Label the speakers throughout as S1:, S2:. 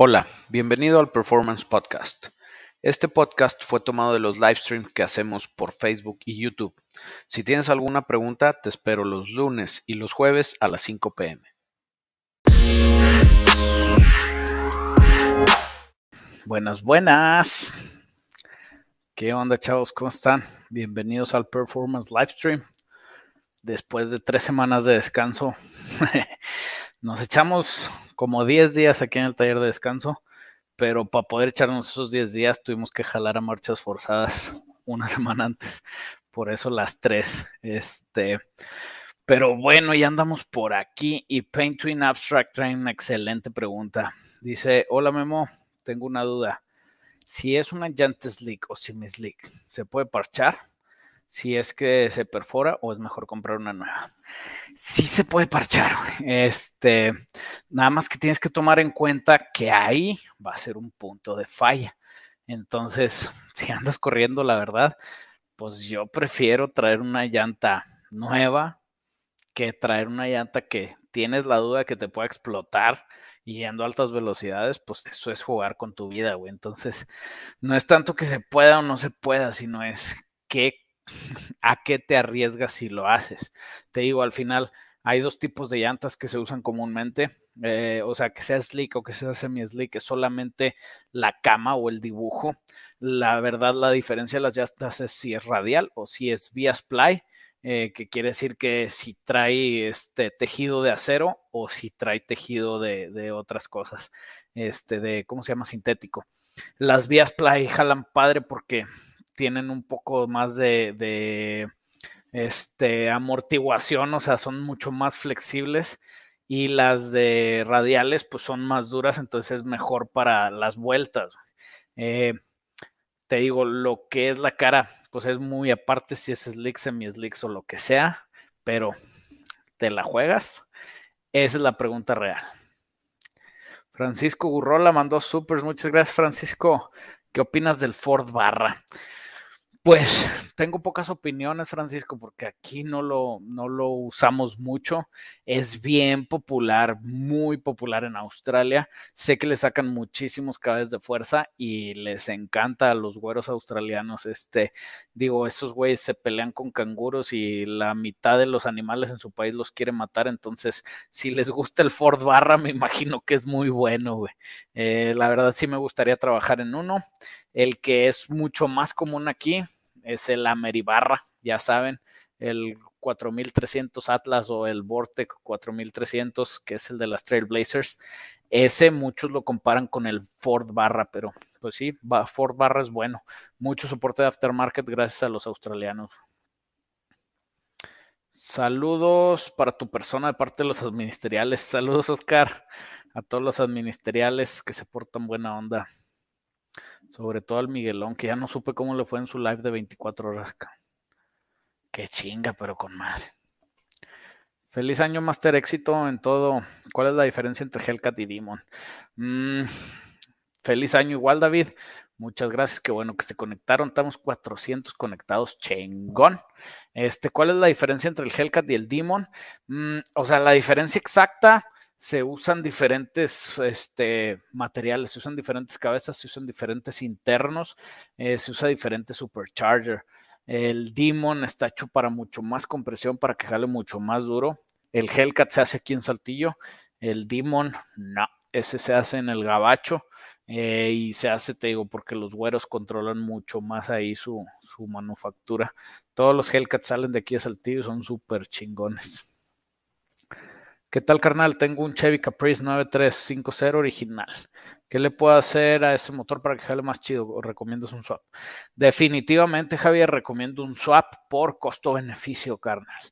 S1: Hola, bienvenido al Performance Podcast. Este podcast fue tomado de los live streams que hacemos por Facebook y YouTube. Si tienes alguna pregunta, te espero los lunes y los jueves a las 5 pm. Buenas, buenas. ¿Qué onda, chavos? ¿Cómo están? Bienvenidos al Performance Livestream. Después de tres semanas de descanso, nos echamos como 10 días aquí en el taller de descanso, pero para poder echarnos esos 10 días tuvimos que jalar a marchas forzadas una semana antes. Por eso las tres. Este, pero bueno, ya andamos por aquí y Paint Abstract trae una excelente pregunta. Dice, hola Memo, tengo una duda. Si es una llanta slick o semi-slick, ¿se puede parchar? Si es que se perfora o es mejor comprar una nueva. Sí se puede parchar. Este, nada más que tienes que tomar en cuenta que ahí va a ser un punto de falla. Entonces, si andas corriendo, la verdad, pues yo prefiero traer una llanta nueva que traer una llanta que tienes la duda que te pueda explotar y yendo a altas velocidades, pues eso es jugar con tu vida, güey. Entonces, no es tanto que se pueda o no se pueda, sino es qué, a qué te arriesgas si lo haces. Te digo, al final hay dos tipos de llantas que se usan comúnmente, eh, o sea, que sea slick o que sea semi-slick, es solamente la cama o el dibujo. La verdad, la diferencia de las llantas es si es radial o si es vía splay. Eh, que quiere decir que si trae este tejido de acero o si trae tejido de, otras cosas, este de, ¿cómo se llama? Sintético. Las vías play jalan padre porque tienen un poco más de, este, amortiguación, o sea, son mucho más flexibles y las de radiales pues son más duras, entonces es mejor para las vueltas. Eh, te digo, lo que es la cara pues es muy aparte si es slick, semi-slick o lo que sea, pero ¿te la juegas? Esa es la pregunta real. Francisco Gurrola mandó supers. Muchas gracias, Francisco. ¿Qué opinas del Ford Barra? Pues tengo pocas opiniones, Francisco, porque aquí no lo, no lo usamos mucho. Es bien popular, muy popular en Australia. Sé que le sacan muchísimos caballos de fuerza y les encanta a los güeros australianos. Este, digo, esos güeyes se pelean con canguros y la mitad de los animales en su país los quiere matar. Entonces, si les gusta el Ford Barra, me imagino que es muy bueno, güey. Eh, la verdad sí me gustaría trabajar en uno. El que es mucho más común aquí es el Ameribarra, ya saben, el 4300 Atlas o el Vortec 4300, que es el de las Trailblazers. Ese muchos lo comparan con el Ford Barra, pero pues sí, Ford Barra es bueno. Mucho soporte de aftermarket gracias a los australianos. Saludos para tu persona de parte de los administriales. Saludos, Oscar, a todos los administriales que se portan buena onda. Sobre todo al Miguelón, que ya no supe cómo le fue en su live de 24 horas. Qué chinga, pero con madre. Feliz año, Master. Éxito en todo. ¿Cuál es la diferencia entre Hellcat y Demon? Mm, feliz año igual, David. Muchas gracias. Qué bueno que se conectaron. Estamos 400 conectados. Chengón. Este, ¿Cuál es la diferencia entre el Hellcat y el Demon? Mm, o sea, la diferencia exacta se usan diferentes este, materiales, se usan diferentes cabezas, se usan diferentes internos, eh, se usa diferente supercharger. El Demon está hecho para mucho más compresión, para que jale mucho más duro. El Hellcat se hace aquí en Saltillo. El Demon, no, ese se hace en el Gabacho. Eh, y se hace, te digo, porque los güeros controlan mucho más ahí su, su manufactura. Todos los Hellcats salen de aquí a Saltillo, son súper chingones. ¿Qué tal, carnal? Tengo un Chevy Caprice 9350 original. ¿Qué le puedo hacer a ese motor para que jale más chido? ¿O recomiendas un swap? Definitivamente, Javier, recomiendo un swap por costo-beneficio, carnal.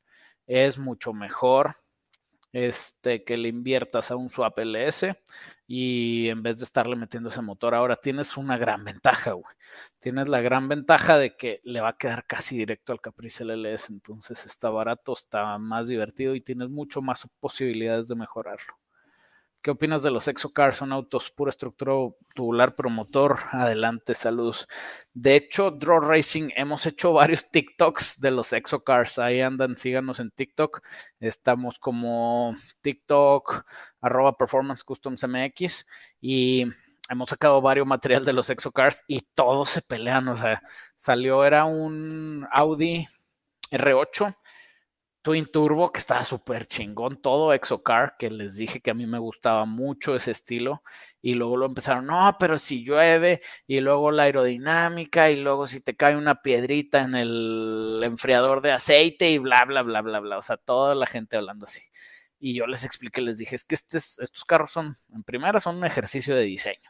S1: Es mucho mejor este, que le inviertas a un swap LS y en vez de estarle metiendo ese motor, ahora tienes una gran ventaja, güey. Tienes la gran ventaja de que le va a quedar casi directo al Caprice LLS, entonces está barato, está más divertido y tienes mucho más posibilidades de mejorarlo. ¿Qué opinas de los Exocars? Son autos pura estructura tubular promotor. Adelante, saludos. De hecho, Draw Racing, hemos hecho varios TikToks de los Exocars. Ahí andan, síganos en TikTok. Estamos como TikTok, arroba Performance Customs MX. Y hemos sacado varios material de los Exocars y todos se pelean. O sea, salió, era un Audi R8 Twin Turbo, que estaba súper chingón, todo Exocar, que les dije que a mí me gustaba mucho ese estilo, y luego lo empezaron, no, pero si llueve, y luego la aerodinámica, y luego si te cae una piedrita en el enfriador de aceite, y bla, bla, bla, bla, bla, o sea, toda la gente hablando así. Y yo les expliqué, les dije, es que estos carros son, en primera, son un ejercicio de diseño.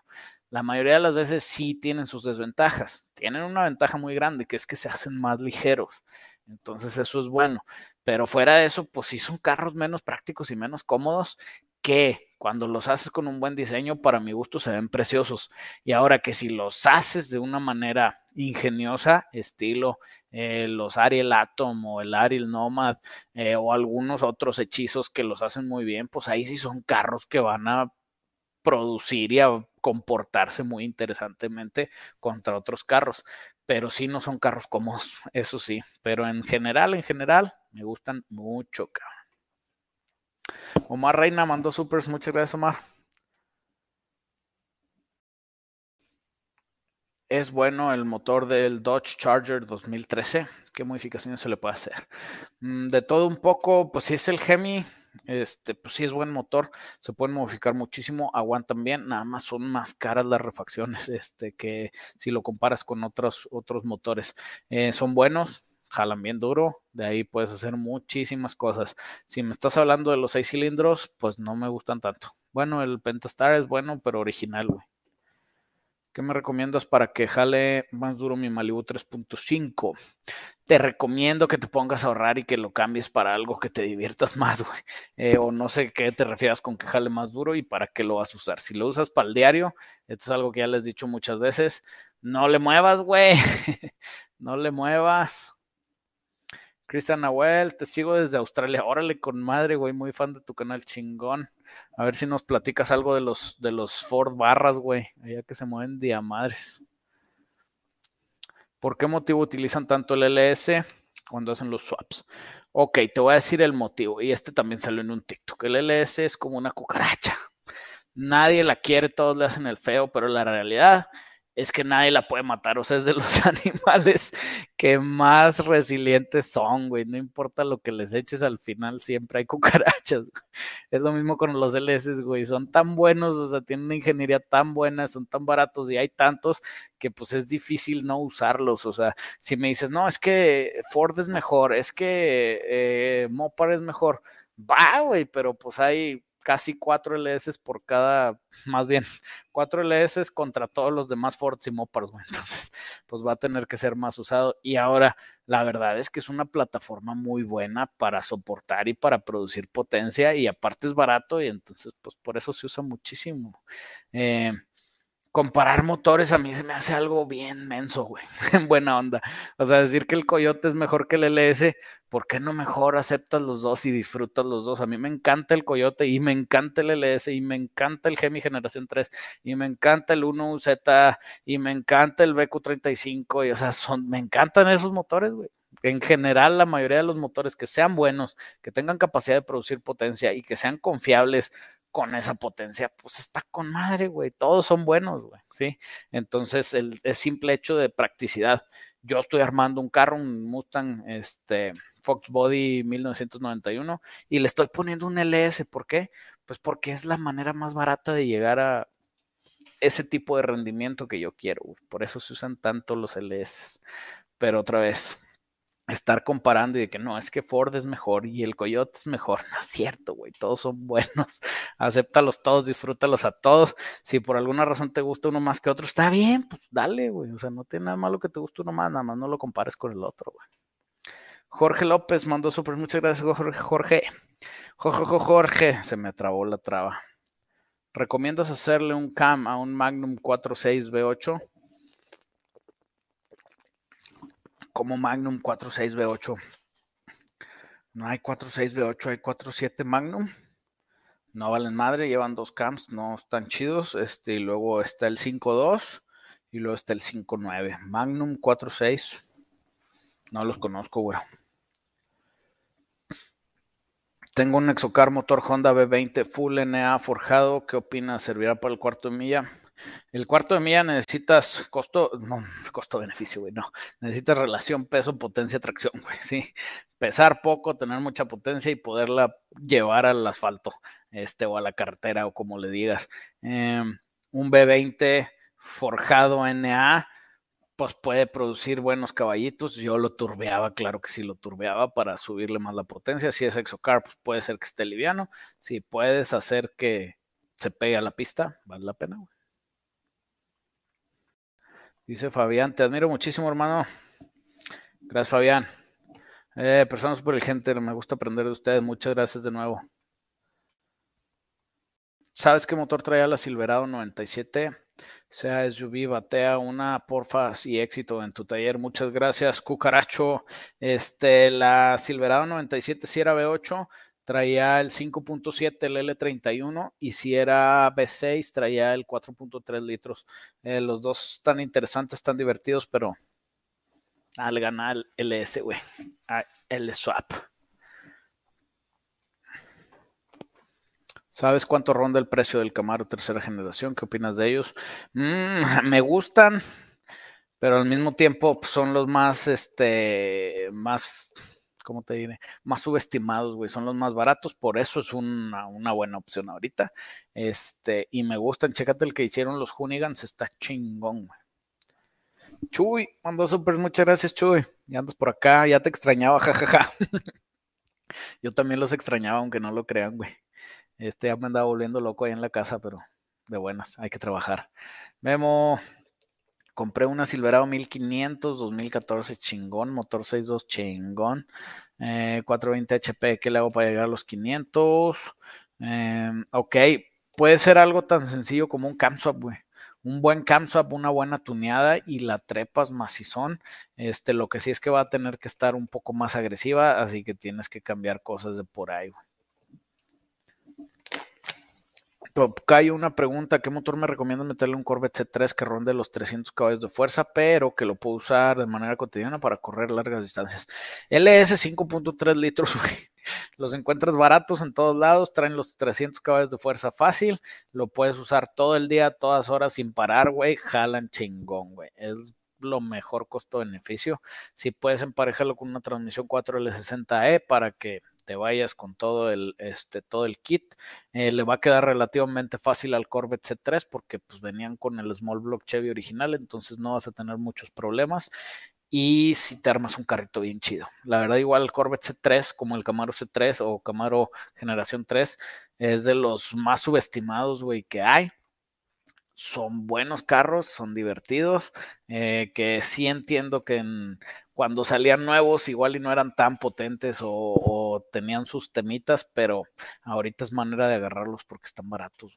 S1: La mayoría de las veces sí tienen sus desventajas. Tienen una ventaja muy grande, que es que se hacen más ligeros. Entonces eso es bueno. Pero fuera de eso, pues sí son carros menos prácticos y menos cómodos que cuando los haces con un buen diseño, para mi gusto se ven preciosos. Y ahora que si los haces de una manera ingeniosa, estilo eh, los Ariel Atom o el Ariel Nomad eh, o algunos otros hechizos que los hacen muy bien, pues ahí sí son carros que van a producir y a comportarse muy interesantemente contra otros carros, pero sí no son carros cómodos, eso sí, pero en general, en general, me gustan mucho, Omar Reina mandó supers, muchas gracias Omar. Es bueno el motor del Dodge Charger 2013. ¿Qué modificaciones se le puede hacer? Mm, de todo un poco, pues si es el Hemi, este, pues sí es buen motor, se pueden modificar muchísimo, aguantan bien, nada más son más caras las refacciones, este, que si lo comparas con otros, otros motores. Eh, son buenos, jalan bien duro, de ahí puedes hacer muchísimas cosas. Si me estás hablando de los seis cilindros, pues no me gustan tanto. Bueno, el Pentastar es bueno, pero original, güey. ¿Qué me recomiendas para que jale más duro mi Malibu 3.5? Te recomiendo que te pongas a ahorrar y que lo cambies para algo que te diviertas más, güey. Eh, o no sé qué te refieras con que jale más duro y para qué lo vas a usar. Si lo usas para el diario, esto es algo que ya les he dicho muchas veces, no le muevas, güey. no le muevas. Cristian Nahuel, te sigo desde Australia. Órale, con madre, güey, muy fan de tu canal chingón. A ver si nos platicas algo de los, de los Ford barras, güey, allá que se mueven diamadres. ¿Por qué motivo utilizan tanto el LS cuando hacen los swaps? Ok, te voy a decir el motivo, y este también salió en un TikTok. El LS es como una cucaracha. Nadie la quiere, todos le hacen el feo, pero la realidad es que nadie la puede matar. O sea, es de los animales que más resilientes son, güey. No importa lo que les eches, al final siempre hay cucarachas. Es lo mismo con los LS, güey. Son tan buenos, o sea, tienen una ingeniería tan buena, son tan baratos y hay tantos que pues es difícil no usarlos. O sea, si me dices, no, es que Ford es mejor, es que eh, Mopar es mejor. Va, güey, pero pues hay casi cuatro LS por cada, más bien, cuatro LS contra todos los demás Fords y Mopars, Entonces, pues va a tener que ser más usado. Y ahora, la verdad es que es una plataforma muy buena para soportar y para producir potencia y aparte es barato y entonces, pues por eso se usa muchísimo. Eh, comparar motores a mí se me hace algo bien menso, güey, en buena onda. O sea, decir que el Coyote es mejor que el LS, ¿por qué no mejor aceptas los dos y disfrutas los dos? A mí me encanta el Coyote y me encanta el LS y me encanta el Gemi Generación 3 y me encanta el 1Z y me encanta el BQ35 y o sea, son, me encantan esos motores, güey. En general, la mayoría de los motores que sean buenos, que tengan capacidad de producir potencia y que sean confiables, con esa potencia, pues está con madre, güey. Todos son buenos, güey, ¿sí? Entonces, el, simple hecho de practicidad. Yo estoy armando un carro, un Mustang, este, Fox Body 1991, y le estoy poniendo un LS. ¿Por qué? Pues porque es la manera más barata de llegar a ese tipo de rendimiento que yo quiero. Por eso se usan tanto los LS. Pero otra vez, estar comparando y de que no, es que Ford es mejor y el Coyote es mejor. No es cierto, güey, todos son buenos. Acéptalos todos, disfrútalos a todos. Si por alguna razón te gusta uno más que otro, está bien, pues dale, güey. O sea, no tiene nada malo que te guste uno más, nada más no lo compares con el otro, güey. Jorge López mandó super, muchas gracias, Jorge. Jorge, Jorge, Jorge, se me trabó la traba. ¿Recomiendas hacerle un cam a un Magnum 46 V8? Como Magnum 46V8. No hay 46V8, hay 47 Magnum. no valen madre, llevan dos camps, no están chidos. Este, y luego está el 5.2 y luego está el 5.9. Magnum 4.6. No los conozco, güey. Tengo un Exocar motor Honda B20 Full NA forjado. ¿Qué opinas? ¿Servirá para el cuarto de milla? El cuarto de milla necesitas costo, no, costo-beneficio, güey, no. Necesitas relación peso, potencia, tracción, güey, sí. Pesar poco, tener mucha potencia y poderla llevar al asfalto, este, o a la carretera, o como le digas. Em, un B20 forjado NA, pues puede producir buenos caballitos. Yo lo turbeaba, claro que sí lo turbeaba para subirle más la potencia. Si es Exocar, pues puede ser que esté liviano. Si puedes hacer que se pegue a la pista, vale la pena, güey. Dice Fabián, te admiro muchísimo, hermano. Gracias, Fabián. Eh, por el gente, me gusta aprender de ustedes. Muchas gracias de nuevo. ¿Sabes qué motor traía la Silverado 97? Sea SUV, batea una, porfa, y éxito en tu taller. Muchas gracias, Cucaracho. Este, la Silverado 97 si era V8, traía el 5.7, el L31, y si era B6, traía el 4.3 litros. Eh, los dos están interesantes, están divertidos, pero al ganar el LS, güey, el swap. ¿Sabes cuánto ronda el precio del Camaro tercera generación? ¿Qué opinas de ellos? Mm, me gustan, pero al mismo tiempo pues, son los más, este, más ¿cómo te diré? Más subestimados, güey, son los más baratos, por eso es una, buena opción ahorita. Este, y me gustan, chécate el que hicieron los Hunigans, está chingón, güey. Chuy, mandó super, muchas gracias, Chuy. Ya andas por acá, ya te extrañaba, jajaja. Yo también los extrañaba, aunque no lo crean, güey. Este ya me andaba volviendo loco ahí en la casa, pero de buenas, hay que trabajar. Memo, Compré una Silverado 1500 2014 chingón, motor 6.2 chingón, 420 eh, HP, ¿qué le hago para llegar a los 500? Em, ok, puede ser algo tan sencillo como un camswap, güey. Un buen camswap, una buena tuneada y la trepas macizón. Este, lo que sí es que va a tener que estar un poco más agresiva, así que tienes que cambiar cosas de por ahí, güey. Hay una pregunta, ¿qué motor me recomienda meterle un Corvette C3 que ronde los 300 caballos de fuerza, pero que lo puedo usar de manera cotidiana para correr largas distancias? LS 5.3 litros, Los encuentras baratos en todos lados, traen los 300 caballos de fuerza fácil, lo puedes usar todo el día, todas horas sin parar, güey, jalan chingón, güey. Es lo mejor costo-beneficio. Si puedes emparejarlo con una transmisión 4L60E para que te vayas con todo el, este, todo el kit. Eh, le va a quedar relativamente fácil al Corvette C3 porque pues venían con el Small Block Chevy original, entonces no vas a tener muchos problemas. Y si te armas un carrito bien chido. La verdad, igual el Corvette C3, como el Camaro C3 o Camaro Generación 3, es de los más subestimados, güey, que hay son buenos carros, son divertidos, eh, que sí entiendo que cuando salían nuevos igual y no eran tan potentes o, tenían sus temitas, pero ahorita es manera de agarrarlos porque están baratos.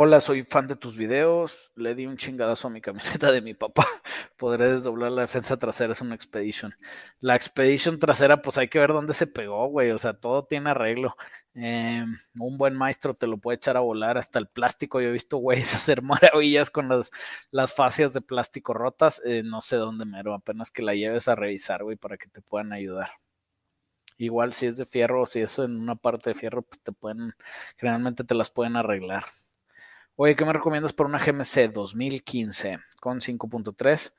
S1: Hola, soy fan de tus videos. Le di un chingadazo a mi camiseta de mi papá. Podré desdoblar la defensa trasera, es una Expedition. La Expedition trasera, pues hay que ver dónde se pegó, güey. O sea, todo tiene arreglo. Em, un buen maestro te lo puede echar a volar hasta el plástico. Yo he visto güeyes hacer maravillas con las, las fascias de plástico rotas. Eh, no sé dónde mero, apenas que la lleves a revisar, güey, para que te puedan ayudar. Igual si es de fierro o si es en una parte de fierro, pues te pueden, generalmente te las pueden arreglar. Oye, ¿qué me recomiendas para una GMC 2015 con 5.3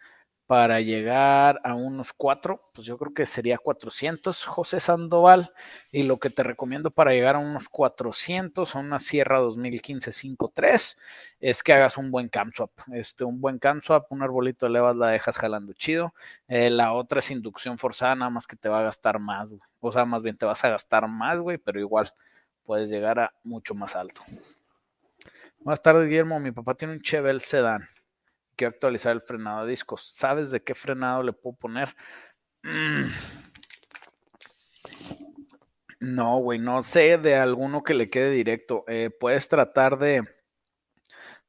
S1: para llegar a unos 4? Pues yo creo que sería 400, José Sandoval. Y lo que te recomiendo para llegar a unos 400 a una Sierra 2015 5.3 es que hagas un buen cam swap. Este, un buen cam swap, un arbolito de levas la dejas jalando chido. Eh, la otra es inducción forzada, nada más que te va a gastar más. O sea, más bien te vas a gastar más, güey, pero igual puedes llegar a mucho más alto. Buenas tardes, Guillermo. Mi papá tiene un Chevelle Sedan. Quiero actualizar el frenado de discos. ¿Sabes de qué frenado le puedo poner? Mm. No, güey, no sé de alguno que le quede directo. Eh, puedes tratar de,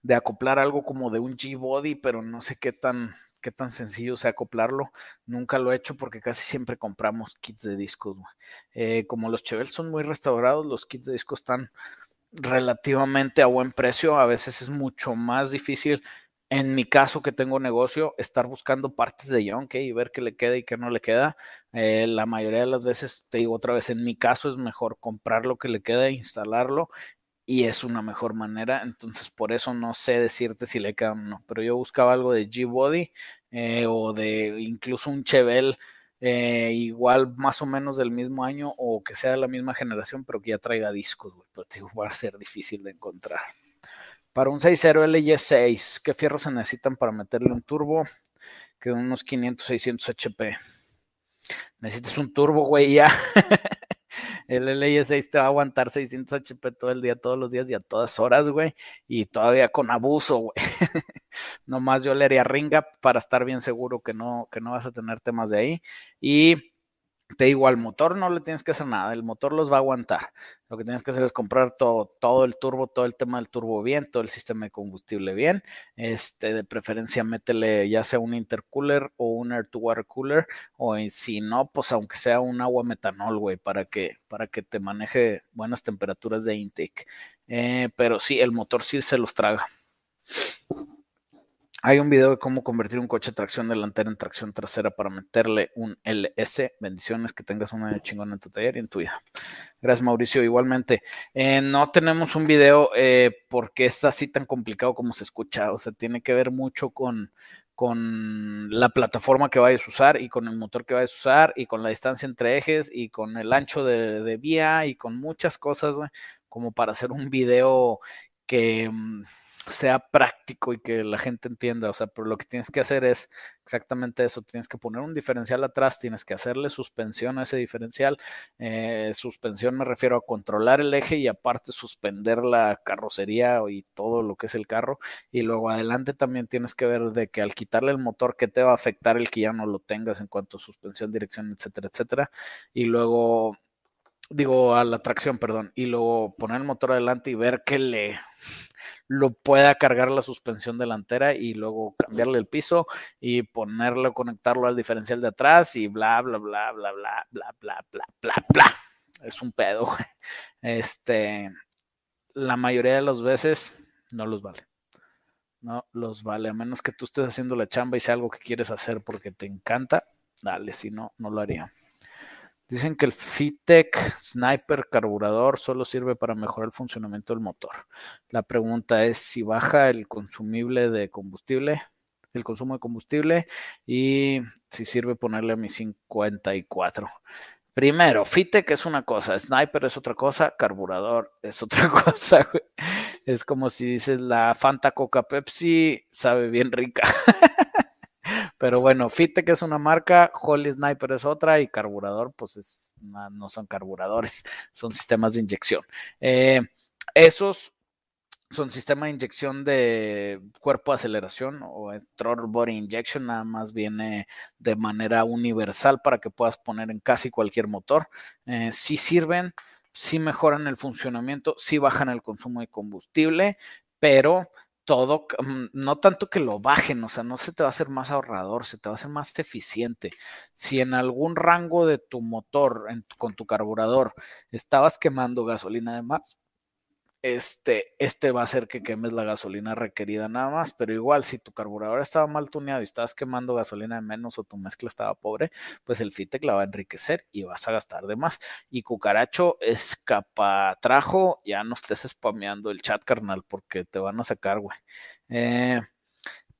S1: de acoplar algo como de un G-Body, pero no sé qué tan, qué tan sencillo sea acoplarlo. Nunca lo he hecho porque casi siempre compramos kits de discos. Eh, como los Chevels son muy restaurados, los kits de discos están relativamente a buen precio. A veces es mucho más difícil, en mi caso que tengo negocio, estar buscando partes de Yonke y ver qué le queda y qué no le queda. Eh, la mayoría de las veces, te digo otra vez, en mi caso es mejor comprar lo que le queda e instalarlo y es una mejor manera. Entonces, por eso no sé decirte si le queda o no. Pero yo buscaba algo de G-Body eh, o de incluso un Chevel eh, igual más o menos del mismo año o que sea de la misma generación, pero que ya traiga discos, güey. Digo, va a ser difícil de encontrar. Para un 6.0 LY6, ¿qué fierros se necesitan para meterle un turbo? Que unos 500, 600 HP. Necesitas un turbo, güey, ya. El LY6 te va a aguantar 600 HP todo el día, todos los días y a todas horas, güey. Y todavía con abuso, güey. Nomás yo le haría ringa para estar bien seguro que no, que no vas a tener temas de ahí. Y te digo, al motor no le tienes que hacer nada, el motor los va a aguantar. Lo que tienes que hacer es comprar todo, todo el turbo, todo el tema del turbo bien, todo el sistema de combustible bien. Este, de preferencia, métele ya sea un intercooler o un air to water cooler, o si no, pues aunque sea un agua metanol, güey, para que, para que te maneje buenas temperaturas de intake. Eh, pero sí, el motor sí se los traga. Hay un video de cómo convertir un coche de tracción delantera en tracción trasera para meterle un LS. Bendiciones, que tengas un año chingón en tu taller y en tu vida. Gracias, Mauricio. Igualmente, eh, no tenemos un video eh, porque es así tan complicado como se escucha. O sea, tiene que ver mucho con, con la plataforma que vayas a usar y con el motor que vayas a usar y con la distancia entre ejes y con el ancho de, de vía y con muchas cosas, como para hacer un video que mm, sea práctico y que la gente entienda. O sea, pero lo que tienes que hacer es exactamente eso. Tienes que poner un diferencial atrás, tienes que hacerle suspensión a ese diferencial. Eh, suspensión me refiero a controlar el eje y aparte suspender la carrocería y todo lo que es el carro. Y luego adelante también tienes que ver de que al quitarle el motor, ¿qué te va a afectar el que ya no lo tengas en cuanto a suspensión, dirección, etcétera, etcétera. Y luego digo, a la tracción, perdón, y luego poner el motor adelante y ver que le lo pueda cargar la suspensión delantera y luego cambiarle el piso y ponerlo, conectarlo al diferencial de atrás y bla, bla, bla, bla, bla, bla, bla, bla, bla, bla. Es un pedo. Este, la mayoría de las veces no los vale. No los vale, a menos que tú estés haciendo la chamba y sea algo que quieres hacer porque te encanta, dale, si no, no lo haría. Dicen que el Fitec Sniper carburador solo sirve para mejorar el funcionamiento del motor. La pregunta es si baja el consumible de combustible, el consumo de combustible y si sirve ponerle a mi 54. Primero, Fitec es una cosa, Sniper es otra cosa, carburador es otra cosa. Es como si dices la Fanta Coca Pepsi sabe bien rica. Pero bueno, Fitec es una marca, Holy Sniper es otra y carburador, pues es, no, son carburadores, son sistemas de inyección. Eh, esos son sistemas de inyección de cuerpo de aceleración o throttle body injection, nada más viene de manera universal para que puedas poner en casi cualquier motor. Eh, sí sirven, sí mejoran el funcionamiento, sí bajan el consumo de combustible, pero todo, mm, no tanto que lo bajen, o sea, no se te va a hacer más ahorrador, se te va a hacer más eficiente. Si en algún rango de tu motor, con tu carburador, estabas quemando gasolina de más, este, este va a hacer que quemes la gasolina requerida nada más, pero igual si tu carburador estaba mal tuneado y estabas quemando gasolina de menos o tu mezcla estaba pobre, pues el Fitec la va a enriquecer y vas a gastar de más. Y cucaracho, escapatrajo, ya no estés spameando el chat, carnal, porque te van a sacar, güey. Eh,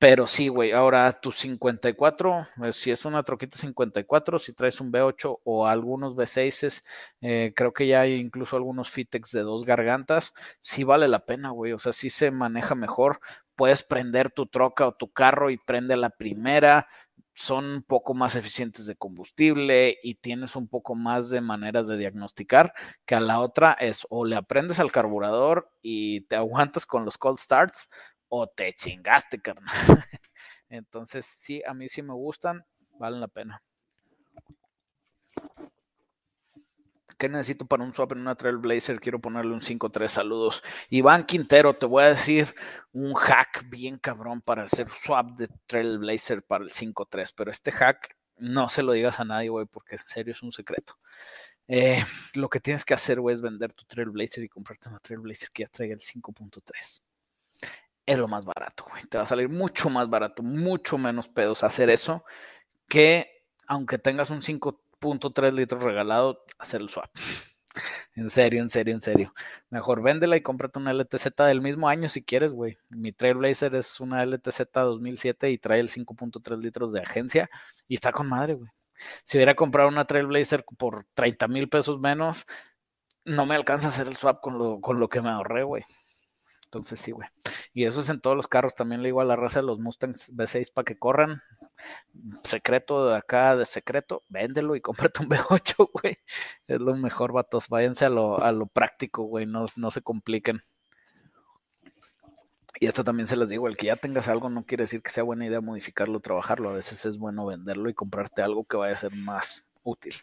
S1: pero sí, güey, ahora tu 54, eh, si es una troquita 54, si traes un B8 o algunos B6, eh, creo que ya hay incluso algunos Fitex de dos gargantas, sí vale la pena, güey, o sea, sí se maneja mejor, puedes prender tu troca o tu carro y prende la primera, son un poco más eficientes de combustible y tienes un poco más de maneras de diagnosticar que a la otra es o le aprendes al carburador y te aguantas con los cold starts o te chingaste, carnal. Entonces, sí, a mí sí me gustan, valen la pena. ¿Qué necesito para un swap en una Trailblazer? Quiero ponerle un 5-3 saludos. Iván Quintero, te voy a decir un hack bien cabrón para hacer swap de Trailblazer para el 5-3, pero este hack no se lo digas a nadie, güey, porque en serio es un secreto. Eh, lo que tienes que hacer, güey, es vender tu Trailblazer y comprarte una Trailblazer que ya traiga el 5.3. Es lo más barato, güey. Te va a salir mucho más barato, mucho menos pedos hacer eso que aunque tengas un 5.3 litros regalado, hacer el swap. En serio, en serio, en serio. Mejor véndela y cómprate una LTZ del mismo año si quieres, güey. Mi Trailblazer es una LTZ 2007 y trae el 5.3 litros de agencia y está con madre, güey. Si hubiera comprado una Trailblazer por 30 mil pesos menos, no me alcanza a hacer el swap con lo, con lo que me ahorré, güey. Entonces sí, güey. Y eso es en todos los carros. También le digo a la raza de los Mustangs V6 para que corran. Secreto de acá, de secreto, véndelo y cómprate un V8, güey. Es lo mejor, vatos. Váyanse a lo, a lo práctico, güey. No, no se compliquen. Y esto también se les digo, el que ya tengas algo no quiere decir que sea buena idea modificarlo, trabajarlo. A veces es bueno venderlo y comprarte algo que vaya a ser más útil.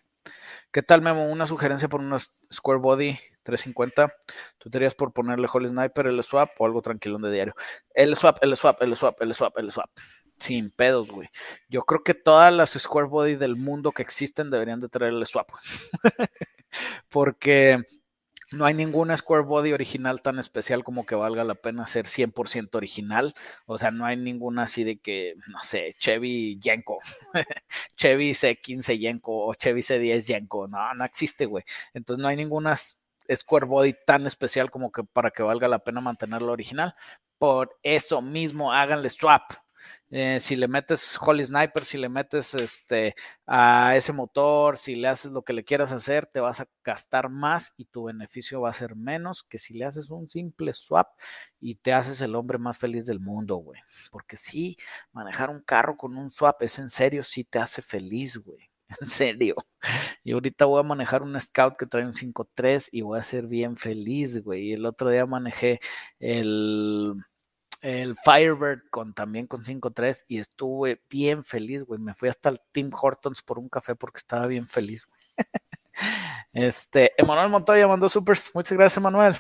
S1: ¿Qué tal, Memo? Una sugerencia por una Square Body 350. ¿Tú te por ponerle Holy Sniper, el swap o algo tranquilón de diario? El swap, el swap, el swap, el swap, el swap. Sin pedos, güey. Yo creo que todas las Square Body del mundo que existen deberían de traer el swap. Porque no hay ninguna Square Body original tan especial como que valga la pena ser 100% original. O sea, no hay ninguna así de que, no sé, Chevy Yenko, Chevy C15 Yenko o Chevy C10 Yenko. No, no existe, güey. Entonces no hay ninguna Square Body tan especial como que para que valga la pena mantenerlo original. Por eso mismo, háganle swap. Eh, si le metes Holy Sniper, si le metes este, a ese motor, si le haces lo que le quieras hacer, te vas a gastar más y tu beneficio va a ser menos que si le haces un simple swap y te haces el hombre más feliz del mundo, güey. Porque si manejar un carro con un swap es en serio, sí te hace feliz, güey. En serio. Y ahorita voy a manejar un Scout que trae un 5.3 y voy a ser bien feliz, güey. Y el otro día manejé el el Firebird con también con 5-3 y estuve bien feliz, güey. Me fui hasta el Tim Hortons por un café porque estaba bien feliz. Este, Emanuel Montoya mandó supers. Muchas gracias, Emanuel.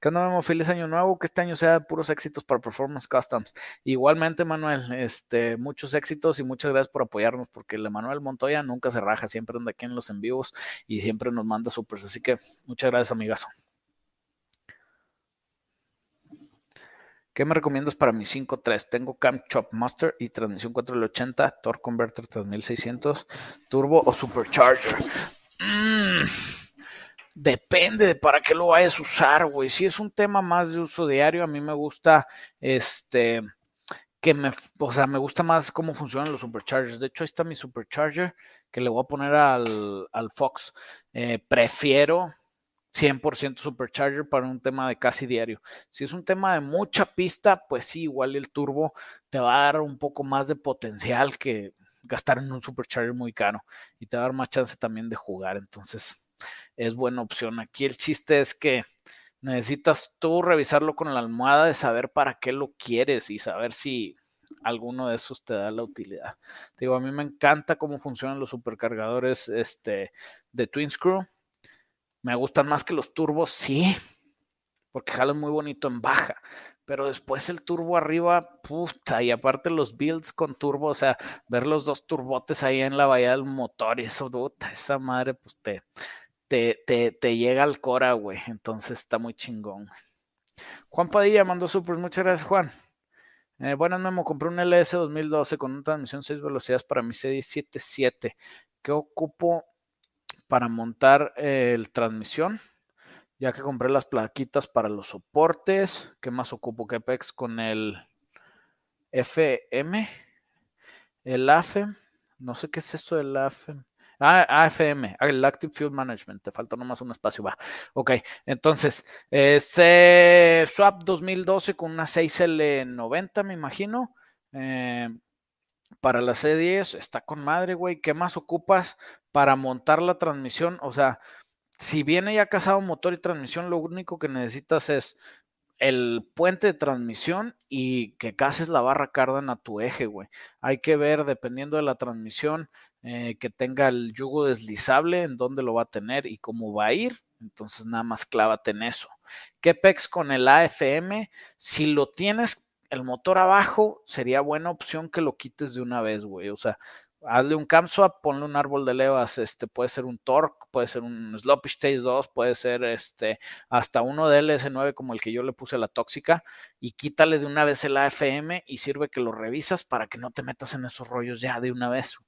S1: Que onda, Feliz año nuevo. Que este año sea puros éxitos para Performance Customs. Igualmente, Manuel, este, muchos éxitos y muchas gracias por apoyarnos, porque el Emanuel Montoya nunca se raja, siempre anda aquí en los en vivos y siempre nos manda supers. Así que muchas gracias, amigazo. ¿Qué me recomiendas para mi 5.3? Tengo Cam Chop Master y transmisión 480, Torque Converter 3600, Turbo o Supercharger. Mm, depende de para qué lo vayas a usar, güey. Si es un tema más de uso diario, a mí me gusta este que me, o sea, me gusta más cómo funcionan los superchargers. De hecho, ahí está mi supercharger que le voy a poner al, Fox. Eh, prefiero 100% supercharger para un tema de casi diario. Si es un tema de mucha pista, pues sí, igual el turbo te va a dar un poco más de potencial que gastar en un supercharger muy caro y te va a dar más chance también de jugar. Entonces, es buena opción. Aquí el chiste es que necesitas tú revisarlo con la almohada de saber para qué lo quieres y saber si alguno de esos te da la utilidad. digo, a mí me encanta cómo funcionan los supercargadores este, de Twin Screw me gustan más que los turbos, sí, porque jalan muy bonito en baja. Pero después el turbo arriba, puta, y aparte los builds con turbo, o sea, ver los dos turbotes ahí en la bahía del motor y eso, puta, esa madre, pues te, te, te, llega al cora, güey. Entonces está muy chingón. Juan Padilla mandó super, muchas gracias, Juan. Eh, buenas, Memo, compré un LS 2012 con una transmisión 6 velocidades para mi C177. ¿Qué ocupo para montar el transmisión, ya que compré las plaquitas para los soportes. ¿Qué más ocupo? Apex con el FM, el AFM, no sé qué es esto del AFM. Ah, AFM, el Active Fuel Management, te falta nomás un espacio, va. Ok, entonces, ese Swap 2012 con una 6L90, me imagino. Eh, para la C10 está con madre, güey. ¿Qué más ocupas para montar la transmisión? O sea, si viene ya casado motor y transmisión, lo único que necesitas es el puente de transmisión y que cases la barra cardan a tu eje, güey. Hay que ver, dependiendo de la transmisión, eh, que tenga el yugo deslizable, en dónde lo va a tener y cómo va a ir. Entonces nada más clávate en eso. ¿Qué pex con el AFM? Si lo tienes el motor abajo, sería buena opción que lo quites de una vez, güey. O sea, hazle un cam swap, ponle un árbol de levas, este puede ser un torque, puede ser un sloppy stage 2, puede ser este hasta uno de LS9 como el que yo le puse la tóxica y quítale de una vez el AFM y sirve que lo revisas para que no te metas en esos rollos ya de una vez.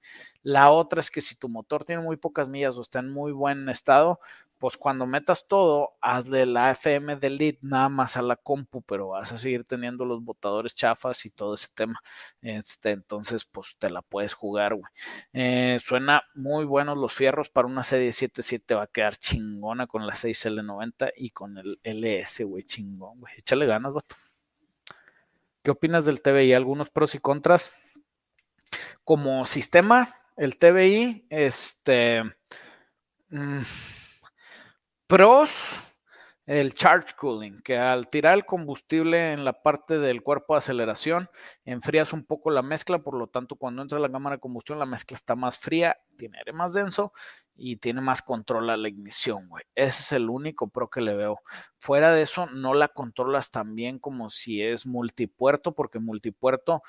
S1: La otra es que si tu motor tiene muy pocas millas o está en muy buen estado, pues cuando metas todo, hazle la FM delete nada más a la compu, pero vas a seguir teniendo los botadores chafas y todo ese tema. Este, entonces, pues te la puedes jugar, güey. Eh, suena muy buenos los fierros para una C177, va a quedar chingona con la 6L90 y con el LS, güey, chingón, güey. Échale ganas, vato. ¿Qué opinas del TBI? ¿Algunos pros y contras? Como sistema, el TBI, este... Mmm, Pros, el charge cooling, que al tirar el combustible en la parte del cuerpo de aceleración, enfrías un poco la mezcla, por lo tanto cuando entra la cámara de combustión la mezcla está más fría, tiene aire más denso y tiene más control a la ignición, güey. Ese es el único pro que le veo. Fuera de eso, no la controlas tan bien como si es multipuerto, porque multipuerto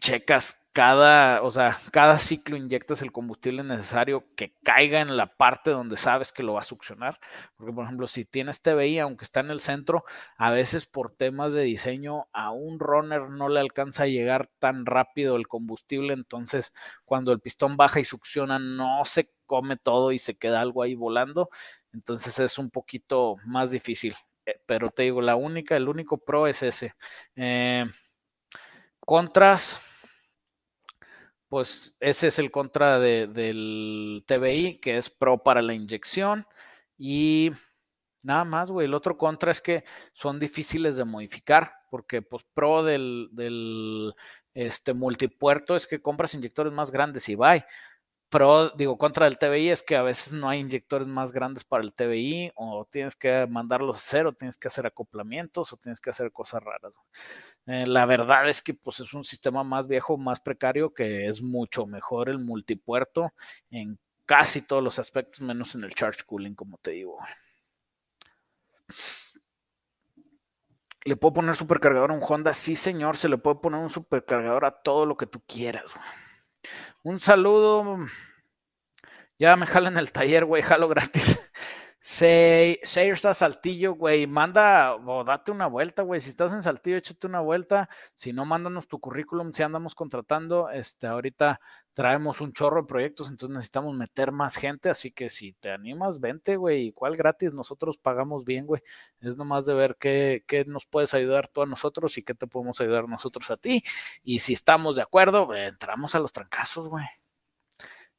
S1: checas cada, o sea, cada ciclo inyectas el combustible necesario que caiga en la parte donde sabes que lo va a succionar. Porque, por ejemplo, si tienes TBI, aunque está en el centro, a veces por temas de diseño a un runner no le alcanza a llegar tan rápido el combustible. Entonces, cuando el pistón baja y succiona, no se come todo y se queda algo ahí volando. Entonces es un poquito más difícil. Eh, pero te digo, la única, el único pro es ese. Eh, contras pues ese es el contra del TBI, que es pro para la inyección. Y nada más, güey. El otro contra es que son difíciles de modificar, porque pues pro del, este, multipuerto es que compras inyectores más grandes y bye. Pro, digo, contra del TBI es que a veces no hay inyectores más grandes para el TBI, o tienes que mandarlos a cero, tienes que hacer acoplamientos, o tienes que hacer cosas raras. Eh, la verdad es que pues, es un sistema más viejo, más precario, que es mucho mejor el multipuerto en casi todos los aspectos, menos en el charge cooling, como te digo. ¿Le puedo poner supercargador a un Honda? Sí, señor, se le puede poner un supercargador a todo lo que tú quieras. Un saludo. Ya me jalan el taller, güey, jalo gratis. Se, está Saltillo, güey, manda o date una vuelta, güey. Si estás en Saltillo, échate una vuelta. Si no, mándanos tu currículum si andamos contratando. Este, ahorita traemos un chorro de proyectos, entonces necesitamos meter más gente. Así que si te animas, vente, güey. ¿Cuál gratis? Nosotros pagamos bien, güey. Es nomás de ver qué, qué nos puedes ayudar tú a nosotros y qué te podemos ayudar nosotros a ti. Y si estamos de acuerdo, entramos a los trancazos, güey.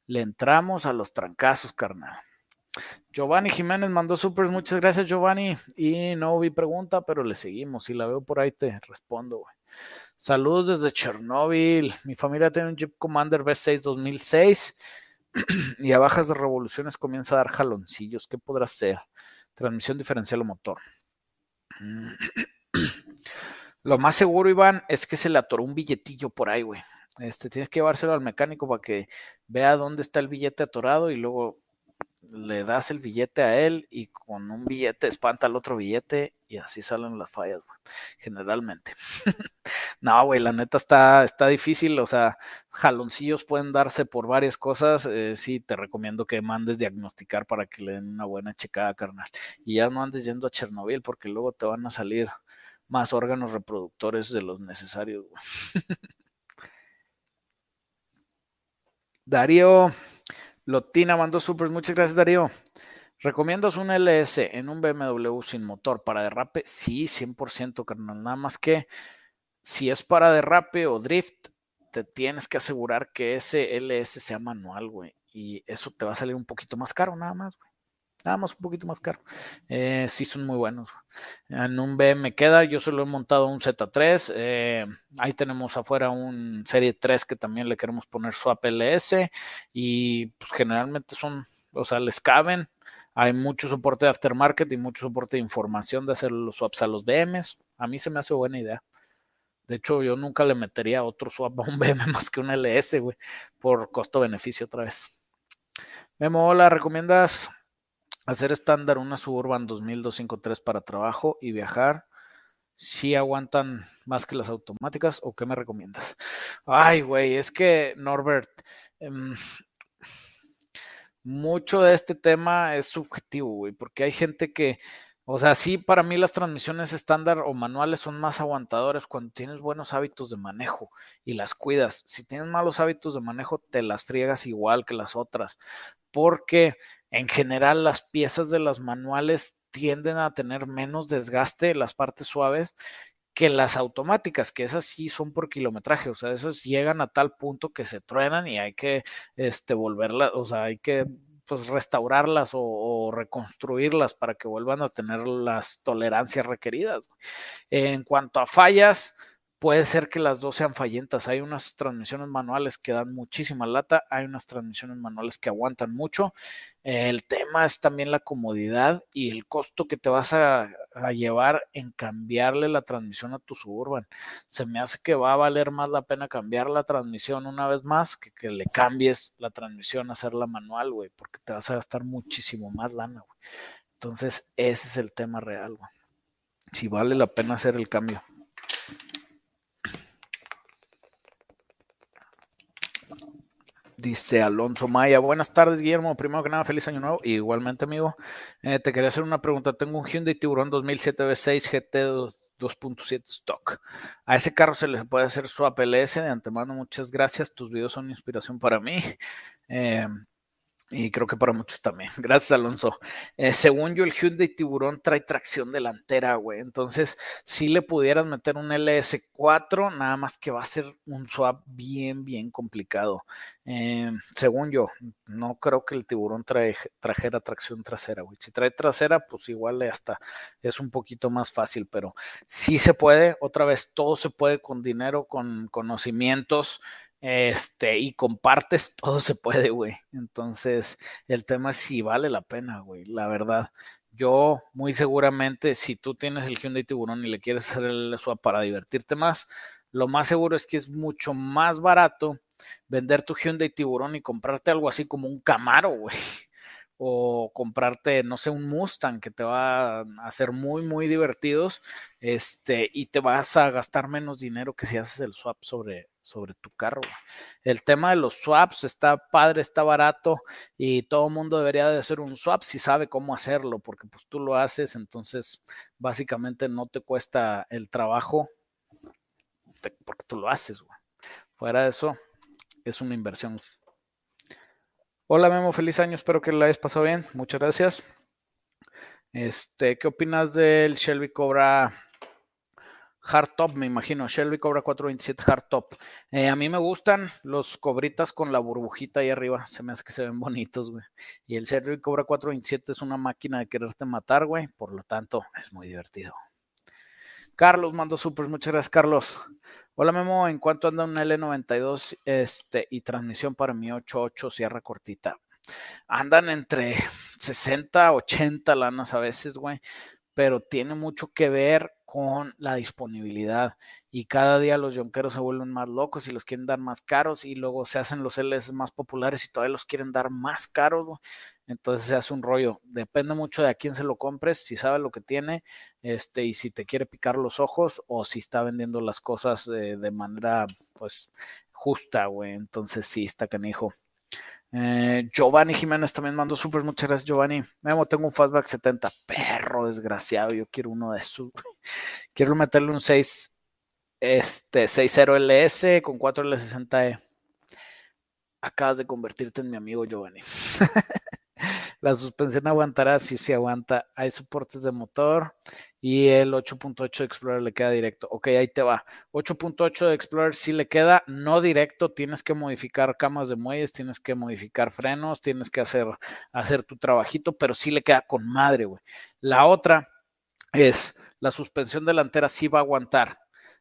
S1: Le entramos a los trancazos, carnal. Giovanni Jiménez mandó super, muchas gracias Giovanni. Y no vi pregunta, pero le seguimos. Si la veo por ahí te respondo, güey. Saludos desde Chernóbil. Mi familia tiene un Jeep Commander V6 2006 y a bajas de revoluciones comienza a dar jaloncillos. ¿Qué podrá ser? Transmisión diferencial o motor. Lo más seguro, Iván, es que se le atoró un billetillo por ahí, güey. Este, tienes que llevárselo al mecánico para que vea dónde está el billete atorado y luego le das el billete a él y con un billete espanta al otro billete y así salen las fallas, generalmente. no, güey, la neta está, está difícil, o sea, jaloncillos pueden darse por varias cosas. Eh, sí, te recomiendo que mandes diagnosticar para que le den una buena checada, carnal. Y ya no andes yendo a Chernobyl porque luego te van a salir más órganos reproductores de los necesarios. Darío Lotina mandó super, muchas gracias Darío. ¿Recomiendas un LS en un BMW sin motor para derrape? Sí, 100%, carnal. Nada más que si es para derrape o drift, te tienes que asegurar que ese LS sea manual, güey. Y eso te va a salir un poquito más caro, nada más, güey. Nada más un poquito más caro. Eh, sí, son muy buenos. En un B me queda, yo solo he montado un Z3. Eh, ahí tenemos afuera un Serie 3 que también le queremos poner swap LS. Y pues, generalmente son, o sea, les caben. Hay mucho soporte de aftermarket y mucho soporte de información de hacer los swaps a los BMs. A mí se me hace buena idea. De hecho, yo nunca le metería otro swap a un BM más que un LS, güey, por costo-beneficio otra vez. Memo, hola, ¿recomiendas hacer estándar una Suburban 2253 para trabajo y viajar? Si aguantan más que las automáticas o qué me recomiendas? Ay, güey, es que Norbert, em, mucho de este tema es subjetivo, güey, porque hay gente que o sea, sí, para mí las transmisiones estándar o manuales son más aguantadoras cuando tienes buenos hábitos de manejo y las cuidas. Si tienes malos hábitos de manejo, te las friegas igual que las otras, porque en general las piezas de las manuales tienden a tener menos desgaste, las partes suaves, que las automáticas, que esas sí son por kilometraje, o sea, esas llegan a tal punto que se truenan y hay que este, volverlas, o sea, hay que pues restaurarlas o, reconstruirlas para que vuelvan a tener las tolerancias requeridas. En cuanto a fallas, puede ser que las dos sean fallentas. Hay unas transmisiones manuales que dan muchísima lata, hay unas transmisiones manuales que aguantan mucho. El tema es también la comodidad y el costo que te vas a, llevar en cambiarle la transmisión a tu suburban. Se me hace que va a valer más la pena cambiar la transmisión una vez más que que le cambies la transmisión a hacerla manual, güey, porque te vas a gastar muchísimo más lana, güey. Entonces, ese es el tema real, güey. Si vale la pena hacer el cambio. Dice Alonso Maya, buenas tardes Guillermo, primero que nada feliz año nuevo, igualmente amigo, eh, te quería hacer una pregunta, tengo un Hyundai Tiburón 2007 V6 GT 2.7 stock, a ese carro se le puede hacer swap LS, de antemano. Muchas gracias, tus videos son inspiración para mí, eh, y creo que para muchos también. Gracias, Alonso. Eh, según yo, el Hyundai Tiburón trae tracción delantera, güey. Entonces, si le pudieras meter un LS4, nada más que va a ser un swap bien, bien complicado. Eh, según yo, no creo que el Tiburón trae, trajera tracción trasera, güey. Si trae trasera, pues igual hasta es un poquito más fácil, pero sí se puede. Otra vez, todo se puede con dinero, con conocimientos este, y compartes, todo se puede, güey. Entonces, el tema es si vale la pena, güey, la verdad. Yo, muy seguramente, si tú tienes el Hyundai Tiburón y le quieres hacer el swap para divertirte más, lo más seguro es que es mucho más barato vender tu Hyundai Tiburón y comprarte algo así como un Camaro, güey o comprarte, no sé, un Mustang que te va a hacer muy, muy divertidos, este, y te vas a gastar menos dinero que si haces el swap sobre, sobre tu carro. El tema de los swaps está padre, está barato y todo el mundo debería de hacer un swap si sabe cómo hacerlo, porque pues tú lo haces, entonces básicamente no te cuesta el trabajo porque tú lo haces. Fuera de eso, es una inversión Hola Memo, feliz año, espero que la hayas pasado bien. Muchas gracias. Este, ¿qué opinas del Shelby Cobra Hardtop? Me imagino, Shelby Cobra 427 Hardtop. Eh, a mí me gustan los cobritas con la burbujita ahí arriba, se me hace que se ven bonitos, güey. Y el Shelby Cobra 427 es una máquina de quererte matar, güey, por lo tanto es muy divertido. Carlos mando supers, muchas gracias, Carlos. Hola Memo, ¿en cuánto anda un L92 este, y transmisión para mi 88 sierra cortita? Andan entre 60, 80 lanas a veces, güey, pero tiene mucho que ver con la disponibilidad y cada día los yonqueros se vuelven más locos y los quieren dar más caros y luego se hacen los LS más populares y todavía los quieren dar más caros. Entonces se hace un rollo. Depende mucho de a quién se lo compres, si sabe lo que tiene, este, y si te quiere picar los ojos o si está vendiendo las cosas de manera, pues, justa, güey. Entonces sí, está canijo. Eh, Giovanni Jiménez también mandó súper, muchas gracias Giovanni. Memo, tengo un fastback 70, perro desgraciado, yo quiero uno de esos. quiero meterle un 6, este, 60 LS con 4 L60E. Acabas de convertirte en mi amigo Giovanni. La suspensión aguantará, si se aguanta. Hay soportes de motor y el 8.8 de Explorer le queda directo. Ok, ahí te va. 8.8 de Explorer sí le queda, no directo. Tienes que modificar camas de muelles, tienes que modificar frenos, tienes que hacer, hacer tu trabajito, pero sí le queda con madre, güey. La otra es la suspensión delantera sí va a aguantar.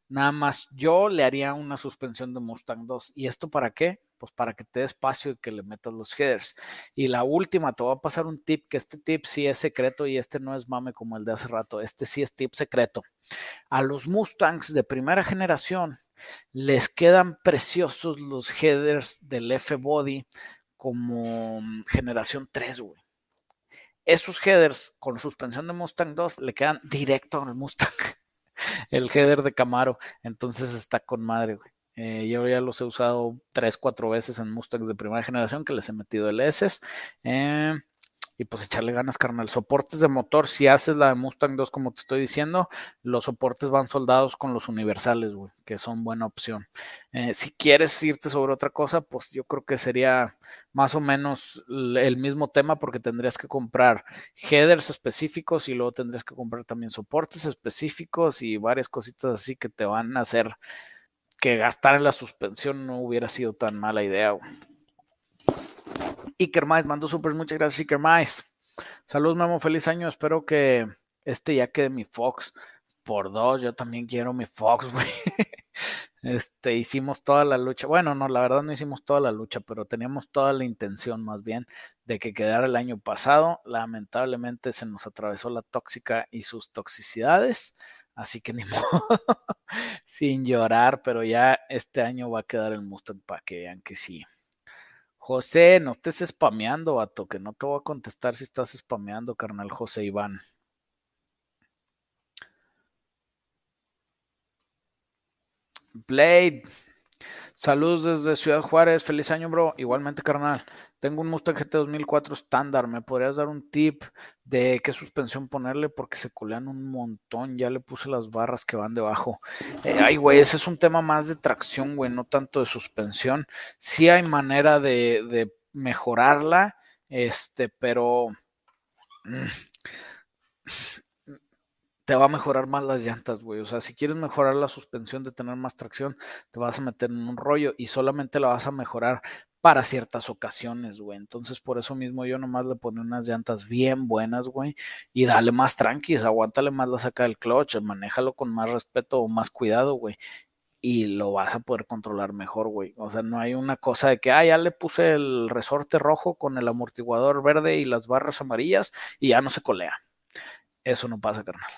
S1: Nada más yo le haría una suspensión de Mustang 2. ¿Y esto para qué? Pues para que te dé espacio y que le metas los headers. Y la última, te voy a pasar un tip, que este tip sí es secreto y este no es mame como el de hace rato, este sí es tip secreto. A los Mustangs de primera generación les quedan preciosos los headers del F-Body como mm, generación 3, güey. Esos headers con suspensión de Mustang 2 le quedan directo al Mustang. El header de Camaro. Entonces está con madre, güey. Eh, yo ya los he usado 3, 4 veces en Mustangs de primera generación que les he metido LS. Eh, y pues echarle ganas, carnal. Soportes de motor, si haces la de Mustang 2, como te estoy diciendo, los soportes van soldados con los universales, güey, que son buena opción. Eh, si quieres irte sobre otra cosa, pues yo creo que sería más o menos el mismo tema porque tendrías que comprar headers específicos y luego tendrías que comprar también soportes específicos y varias cositas así que te van a hacer que gastar en la suspensión no hubiera sido tan mala idea. Iker Mais mandó super, muchas gracias Iker Mais. Saludos Memo, feliz año, espero que este ya quede mi Fox por dos, yo también quiero mi Fox, güey. Este, hicimos toda la lucha, bueno, no, la verdad no hicimos toda la lucha, pero teníamos toda la intención más bien de que quedara el año pasado. Lamentablemente se nos atravesó la tóxica y sus toxicidades, así que ni modo, sin llorar, pero ya este año va a quedar el Mustang para que vean que sí. José, no estés spameando, vato, que no te voy a contestar si estás spameando, carnal José Iván. Blade, saludos desde Ciudad Juárez, feliz año, bro. Igualmente, carnal. Tengo un Mustang GT 2004 estándar. ¿Me podrías dar un tip de qué suspensión ponerle? Porque se culean un montón. Ya le puse las barras que van debajo. Eh, ay, güey, ese es un tema más de tracción, güey, no tanto de suspensión. Sí hay manera de, mejorarla, este, pero mm, te va a mejorar más las llantas, güey. O sea, si quieres mejorar la suspensión de tener más tracción, te vas a meter en un rollo y solamente la vas a mejorar para ciertas ocasiones, güey. Entonces, por eso mismo yo nomás le pone unas llantas bien buenas, güey, y dale más tranquis, aguántale más la saca del clutch, manéjalo con más respeto o más cuidado, güey. Y lo vas a poder controlar mejor, güey. O sea, no hay una cosa de que, ah, ya le puse el resorte rojo con el amortiguador verde y las barras amarillas y ya no se colea. Eso no pasa, carnal.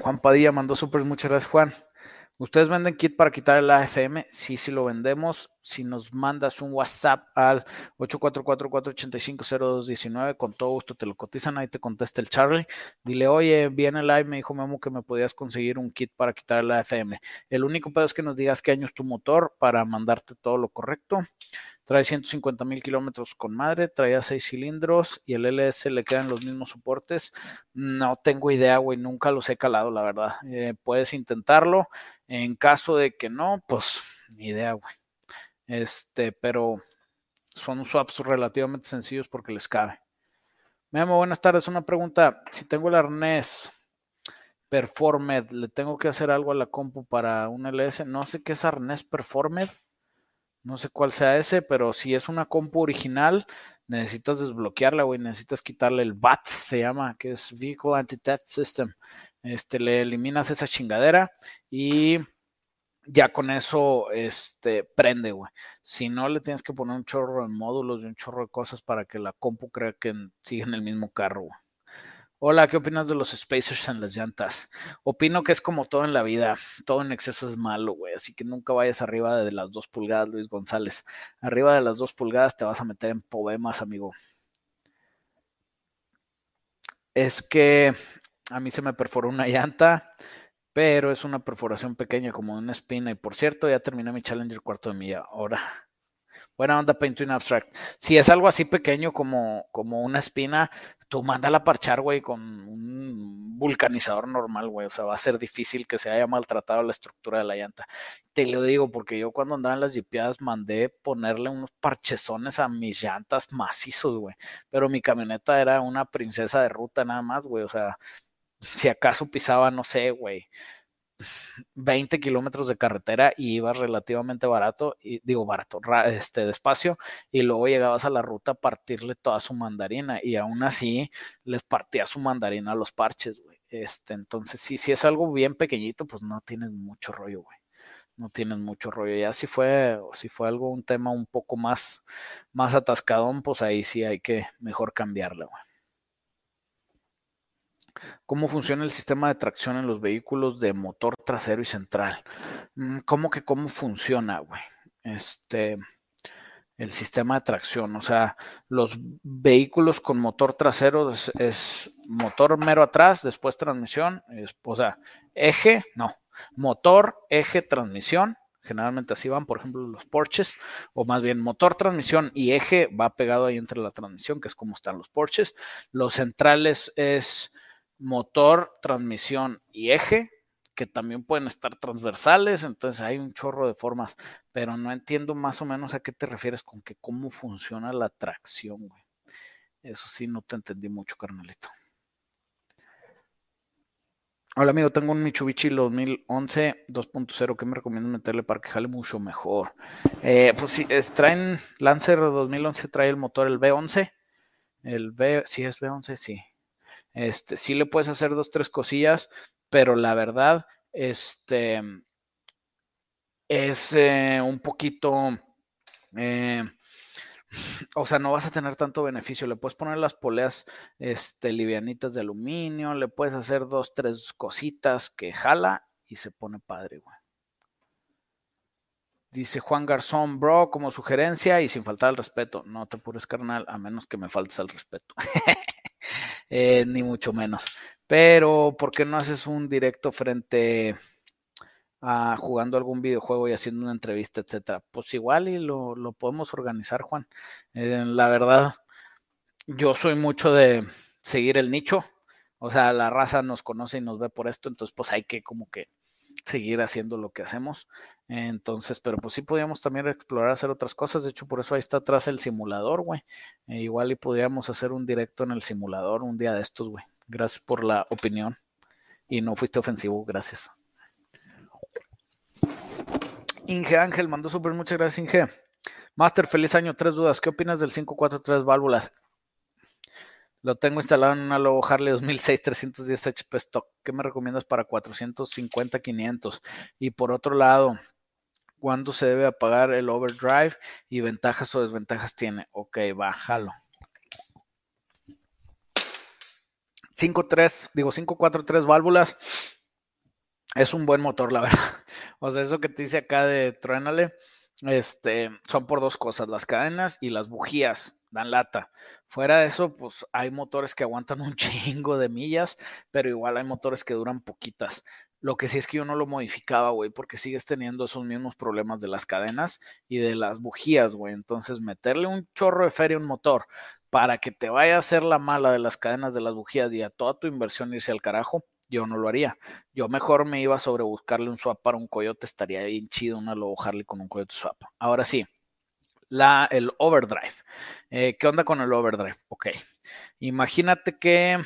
S1: Juan Padilla mandó súper, muchas gracias, Juan. ¿Ustedes venden kit para quitar el AFM? Sí, sí lo vendemos. Si nos mandas un WhatsApp al 844-485-0219, con todo gusto te lo cotizan. Ahí te contesta el Charlie. Dile, oye, viene el live, me dijo Memo que me podías conseguir un kit para quitar el AFM. El único pedo es que nos digas qué año es tu motor para mandarte todo lo correcto. Trae 150 mil kilómetros con madre, traía seis cilindros y el LS le quedan los mismos soportes. No tengo idea, güey, nunca los he calado, la verdad. Eh, puedes intentarlo. En caso de que no, pues ni idea, güey. Este, pero son swaps relativamente sencillos porque les cabe. Memo, buenas tardes. Una pregunta. Si tengo el arnés Performed, ¿le tengo que hacer algo a la compu para un LS? No sé qué es arnés Performed. No sé cuál sea ese, pero si es una compu original, necesitas desbloquearla, güey. Necesitas quitarle el BATS, se llama, que es Vehicle Anti-Theft System. Este, le eliminas esa chingadera y ya con eso, este, prende, güey. Si no, le tienes que poner un chorro de módulos y un chorro de cosas para que la compu crea que sigue en el mismo carro, güey. Hola, ¿qué opinas de los spacers en las llantas? Opino que es como todo en la vida, todo en exceso es malo, güey, así que nunca vayas arriba de las dos pulgadas, Luis González. Arriba de las dos pulgadas te vas a meter en problemas, amigo. Es que a mí se me perforó una llanta, pero es una perforación pequeña como una espina. Y por cierto, ya terminé mi Challenger cuarto de milla. Ahora. Buena onda Painting Abstract. Si es algo así pequeño como, como una espina, tú mándala a parchar, güey, con un vulcanizador normal, güey. O sea, va a ser difícil que se haya maltratado la estructura de la llanta. Te lo digo porque yo cuando andaba en las jipeadas mandé ponerle unos parchezones a mis llantas macizos, güey. Pero mi camioneta era una princesa de ruta nada más, güey. O sea, si acaso pisaba, no sé, güey, 20 kilómetros de carretera y ibas relativamente barato, y digo barato, este, despacio, y luego llegabas a la ruta a partirle toda su mandarina, y aún así les partía su mandarina a los parches, güey. Este, entonces, sí, si es algo bien pequeñito, pues no tienes mucho rollo, güey. No tienes mucho rollo. Ya si fue, si fue algo, un tema un poco más, más atascadón, pues ahí sí hay que mejor cambiarle, güey. ¿Cómo funciona el sistema de tracción en los vehículos de motor trasero y central? Mm, ¿Cómo que cómo funciona, güey? Este, el sistema de tracción, o sea, los vehículos con motor trasero es, motor mero atrás, después transmisión, o sea, eje, no, motor, eje, transmisión, generalmente así van, por ejemplo, los Porsches, o más bien motor, transmisión y eje va pegado ahí entre la transmisión, que es como están los Porsches. Los centrales es motor, transmisión y eje, que también pueden estar transversales, entonces hay un chorro de formas, pero no entiendo más o menos a qué te refieres con que cómo funciona la tracción, güey. Eso sí, no te entendí mucho, carnalito. Hola amigo, tengo un Mitsubishi 2011 2.0 que me recomiendo meterle para que jale mucho mejor. Eh, pues sí, traen Lancer 2011, trae el motor el V11. El V, sí es V11, sí. Este, sí le puedes hacer dos, tres cosillas, pero la verdad, este, es eh, un poquito, eh, o sea, no vas a tener tanto beneficio. Le puedes poner las poleas este, livianitas de aluminio, le puedes hacer dos, tres cositas que jala y se pone padre, güey. Dice Juan Garzón, bro, como sugerencia y sin faltar al respeto. No te apures, carnal, a menos que me faltes al respeto. Eh, ni mucho menos. Pero, ¿por qué no haces un directo frente jugando algún videojuego y haciendo una entrevista, etcétera. Pues igual y lo, podemos organizar, Juan. Eh, la verdad, yo soy mucho de seguir el nicho. O sea, la raza nos conoce y nos ve por esto, entonces pues hay que como que seguir haciendo lo que hacemos. Entonces, pero pues sí podríamos también explorar hacer otras cosas. De hecho, por eso ahí está atrás el simulador, güey. E igual y podríamos hacer un directo en el simulador un día de estos, güey. Gracias por la opinión. Y no fuiste ofensivo, gracias. Inge Ángel mandó súper, muchas gracias, Inge. Master, feliz año, tres dudas. ¿Qué opinas del 543 válvulas? Lo tengo instalado en una Lobo Harley 2006 310 HP stock. ¿Qué me recomiendas para 450, 500? Y por otro lado, ¿cuándo se debe apagar el overdrive y ventajas o desventajas tiene? Ok, bájalo. 5.3, digo 543 válvulas es un buen motor, la verdad. O sea, eso que te dice acá de truénale, este, son por dos cosas, las cadenas y las bujías, dan lata. Fuera de eso, pues hay motores que aguantan un chingo de millas, pero igual hay motores que duran poquitas. Lo que sí es que yo no lo modificaba, güey, porque sigues teniendo esos mismos problemas de las cadenas y de las bujías, güey. Entonces, meterle un chorro de feria a un motor para que te vaya a hacer la mala de las cadenas de las bujías y a toda tu inversión irse al carajo, yo no lo haría. Yo mejor me iba sobre buscarle un swap para un coyote, estaría bien chido una Lobo Harley con un coyote swap. Ahora sí, la, el overdrive. Eh, ¿Qué onda con el overdrive? Ok, imagínate que...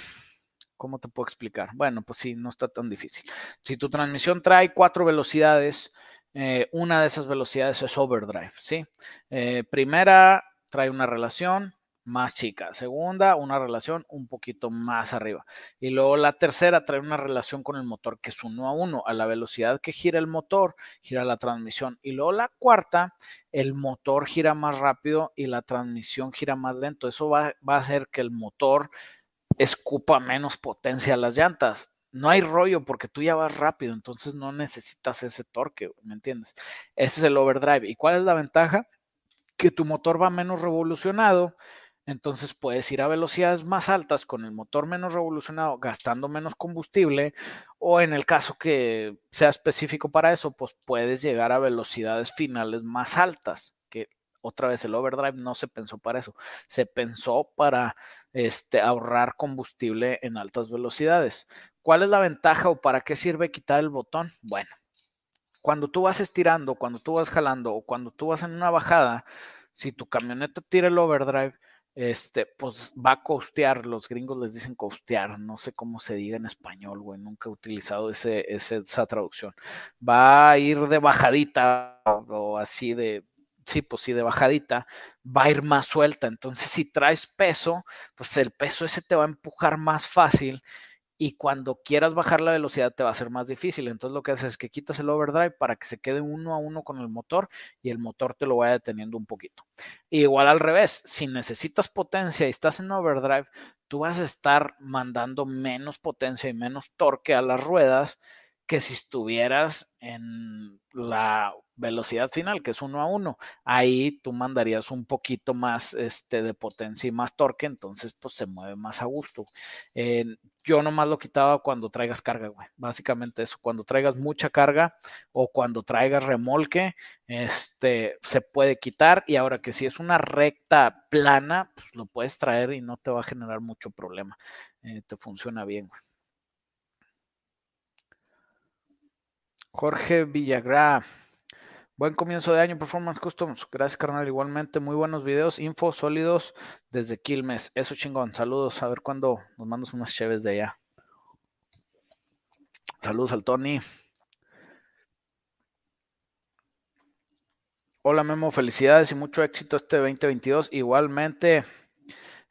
S1: ¿Cómo te puedo explicar? Bueno, pues sí, no está tan difícil. Si tu transmisión trae cuatro velocidades, eh, una de esas velocidades es overdrive, ¿sí? Eh, primera trae una relación, más chica. Segunda, una relación un poquito más arriba. Y luego la tercera trae una relación con el motor que es uno a uno. A la velocidad que gira el motor, gira la transmisión. Y luego la cuarta, el motor gira más rápido y la transmisión gira más lento. Eso va, va a hacer que el motor escupa menos potencia a las llantas. No hay rollo porque tú ya vas rápido, entonces no necesitas ese torque, ¿me entiendes? Ese es el overdrive. ¿Y cuál es la ventaja? Que tu motor va menos revolucionado entonces puedes ir a velocidades más altas con el motor menos revolucionado, gastando menos combustible, o en el caso que sea específico para eso, pues puedes llegar a velocidades finales más altas, que otra vez el overdrive no se pensó para eso, se pensó para este, ahorrar combustible en altas velocidades. ¿Cuál es la ventaja o para qué sirve quitar el botón? Bueno, cuando tú vas estirando, cuando tú vas jalando o cuando tú vas en una bajada, si tu camioneta tira el overdrive, este, pues va a costear, los gringos les dicen costear, no sé cómo se diga en español, güey, nunca he utilizado ese, esa traducción. Va a ir de bajadita o, así de, sí, pues sí, de bajadita, va a ir más suelta. Entonces, si traes peso, pues el peso ese te va a empujar más fácil y cuando quieras bajar la velocidad te va a ser más difícil. Entonces lo que haces es que quitas el overdrive para que se quede uno a uno con el motor y el motor te lo vaya deteniendo un poquito. igual al revés, si necesitas potencia y estás en overdrive, tú vas a estar mandando menos potencia y menos torque a las ruedas que si estuvieras en la velocidad final, que es uno a uno. Ahí tú mandarías un poquito más este, de potencia y más torque, entonces pues se mueve más a gusto. Yo nomás lo quitaba cuando traigas carga, güey. Básicamente eso, cuando traigas mucha carga o cuando traigas remolque, este, se puede quitar. Y ahora que si es una recta plana, pues lo puedes traer y no te va a generar mucho problema. Eh, te funciona bien, güey. Jorge Villagra. Buen comienzo de año, Performance Customs. Gracias, carnal. Igualmente, muy buenos videos, info sólidos desde Quilmes. Eso chingón. Saludos. A ver cuándo nos mandas unas cheves de allá. Saludos al Tony. Hola Memo, felicidades y mucho éxito este 2022. Igualmente,